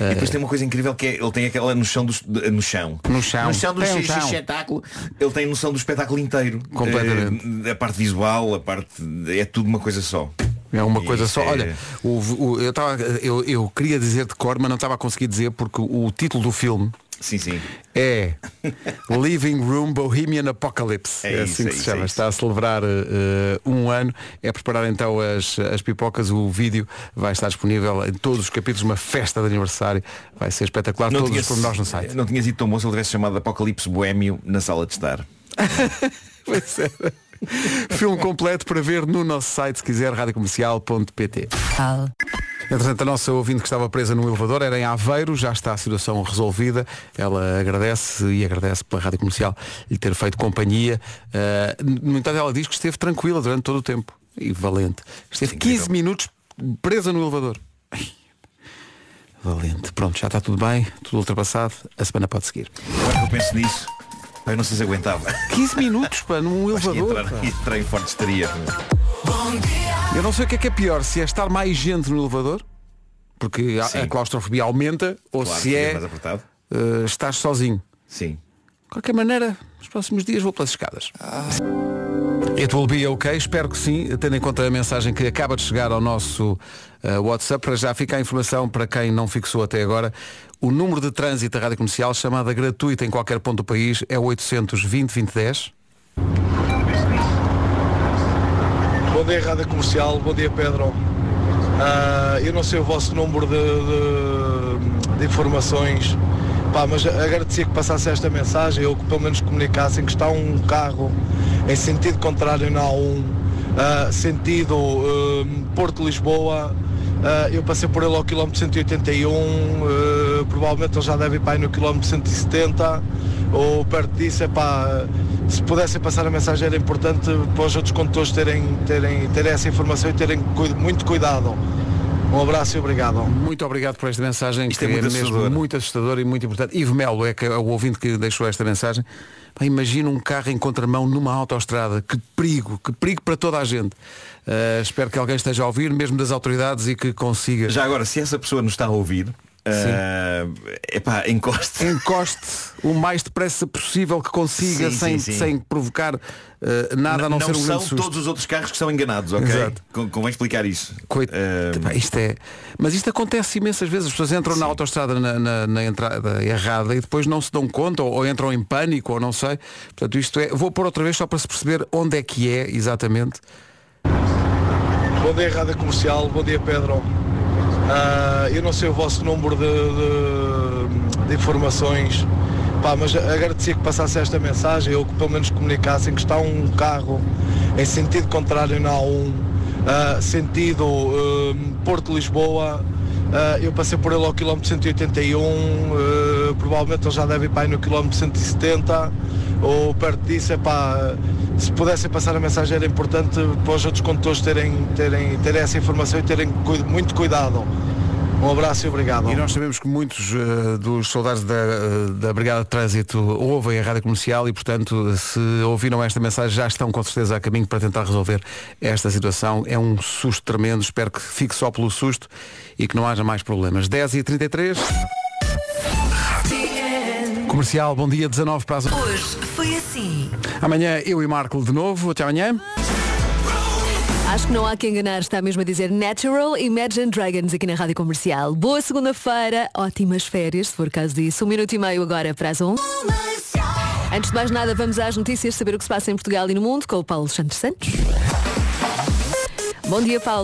E depois Eh, tem uma coisa incrível que é ele tem aquela noção do, de- no chão. No chão. No chão do Tem um chão. espetáculo. Ele tem noção do espetáculo inteiro. Completamente. Eh, a parte visual, a parte. É tudo uma coisa só. É uma E coisa isso só. é- Olha, o- o- eu, tava, eu, eu queria dizer de cor, mas não estava a conseguir dizer porque o título do filme Sim, sim. é Living Room Bohemian Apocalypse. É É, isso, assim é que se isso, chama. é isso. Está a celebrar eh, um ano. É preparar então as, as pipocas. O vídeo vai estar disponível em todos os capítulos, uma festa de aniversário. Vai ser espetacular. Todos os pormenores no site. não tinhas ido tão bom se ele tivesse chamado Apocalipse Boémio na sala de estar. [laughs] Pois é. Filme completo para ver no nosso site, se quiser, radiocomercial.pt. Entretanto, a nossa ouvinte que estava presa no elevador era em Aveiro, já está a situação resolvida. Ela agradece e agradece pela Rádio Comercial lhe ter feito companhia. Uh, no entanto, ela diz que esteve tranquila durante todo o tempo. E valente. Esteve 15 minutos presa no elevador. Ai, Valente. Pronto, já está tudo bem, tudo ultrapassado. A semana pode seguir. Agora que eu penso nisso, eu não sei se aguentava. 15 minutos, pá, num [laughs] elevador. entrar, entrar em forte histeria. Eu não sei o que é que é pior, se é estar mais gente no elevador, porque a, a claustrofobia aumenta, ou Claro, se fica é mais apertado. uh, estás sozinho. Sim. De qualquer maneira, nos próximos dias vou pelas escadas. It will be ok, espero que sim, tendo em conta a mensagem que acaba de chegar ao nosso uh, WhatsApp, para já ficar a informação para quem não fixou até agora. O número de trânsito da Rádio Comercial, chamada gratuita em qualquer ponto do país, é o 820 2010. Bom dia, Rádio Comercial. Bom dia, Pedro. Ah, eu não sei o vosso número de, de- de informações, pá, mas agradecia que passasse esta mensagem, ou que pelo menos comunicassem que está um carro em sentido contrário na A1, ah, sentido ah, Porto-Lisboa. Eu passei por ele ao quilómetro 181, ah, provavelmente ele já deve ir para aí no quilómetro 170 ou perto disso, é pá, se pudessem passar a mensagem era importante para os outros condutores terem, terem, terem essa informação e terem muito cuidado. Um abraço e obrigado. Muito obrigado por esta mensagem Isto que é muito mesmo assustador. muito assustador e muito importante. Ivo Melo é, que é o ouvinte que deixou esta mensagem. Pá, imagina um carro em contramão numa autoestrada. Que perigo, que perigo para toda a gente. Uh, espero que alguém esteja a ouvir, mesmo das autoridades, e que consiga. Já agora, se essa pessoa nos está a ouvir, é epá, encoste. Encoste o mais depressa possível que consiga, Sim, sem, sim, sim. sem provocar uh, nada a não, não ser um são grande susto. todos os outros carros que são enganados, ok? Exato. Con- Convém explicar isso. Coit- Epá, isto é... Mas isto acontece imensas vezes. As pessoas entram na autoestrada na, na- na entrada errada e depois não se dão conta ou, ou entram em pânico ou não sei. Portanto, isto é. Vou pôr outra vez só para se perceber onde é que é exatamente. Bom dia, Rádio Comercial. Bom dia, Pedro. Ah, eu não sei o vosso número de, de- de informações, pá, mas agradecia que passasse esta mensagem ou que pelo menos comunicassem que está um carro em sentido contrário na A1, ah, sentido ah, Porto-Lisboa. Eu passei por ele ao quilómetro 181, ah, provavelmente ele já deve ir para aí no quilómetro 170 ou perto disso, é pá, se pudessem passar a mensagem era importante para os outros condutores terem, terem, terem essa informação e terem muito cuidado. Um abraço e obrigado. E nós sabemos que muitos eh, dos soldados da, eh, da Brigada de Trânsito ouvem a rádio comercial e, portanto, se ouviram esta mensagem, já estão com certeza a caminho para tentar resolver esta situação. É um susto tremendo, espero que fique só pelo susto e que não haja mais problemas. 10 e 33 Comercial, bom dia, 19 para as Hoje foi assim. Amanhã eu e Marco de novo. Até amanhã. Acho que não há que enganar, está mesmo a dizer Natural Imagine Dragons aqui na Rádio Comercial. Boa segunda-feira, ótimas férias, se for caso disso. Um minuto e meio agora para as 11. Antes de mais nada, vamos às notícias, saber o que se passa em Portugal e no mundo com o Paulo Santos Santos. Bom dia, Paulo.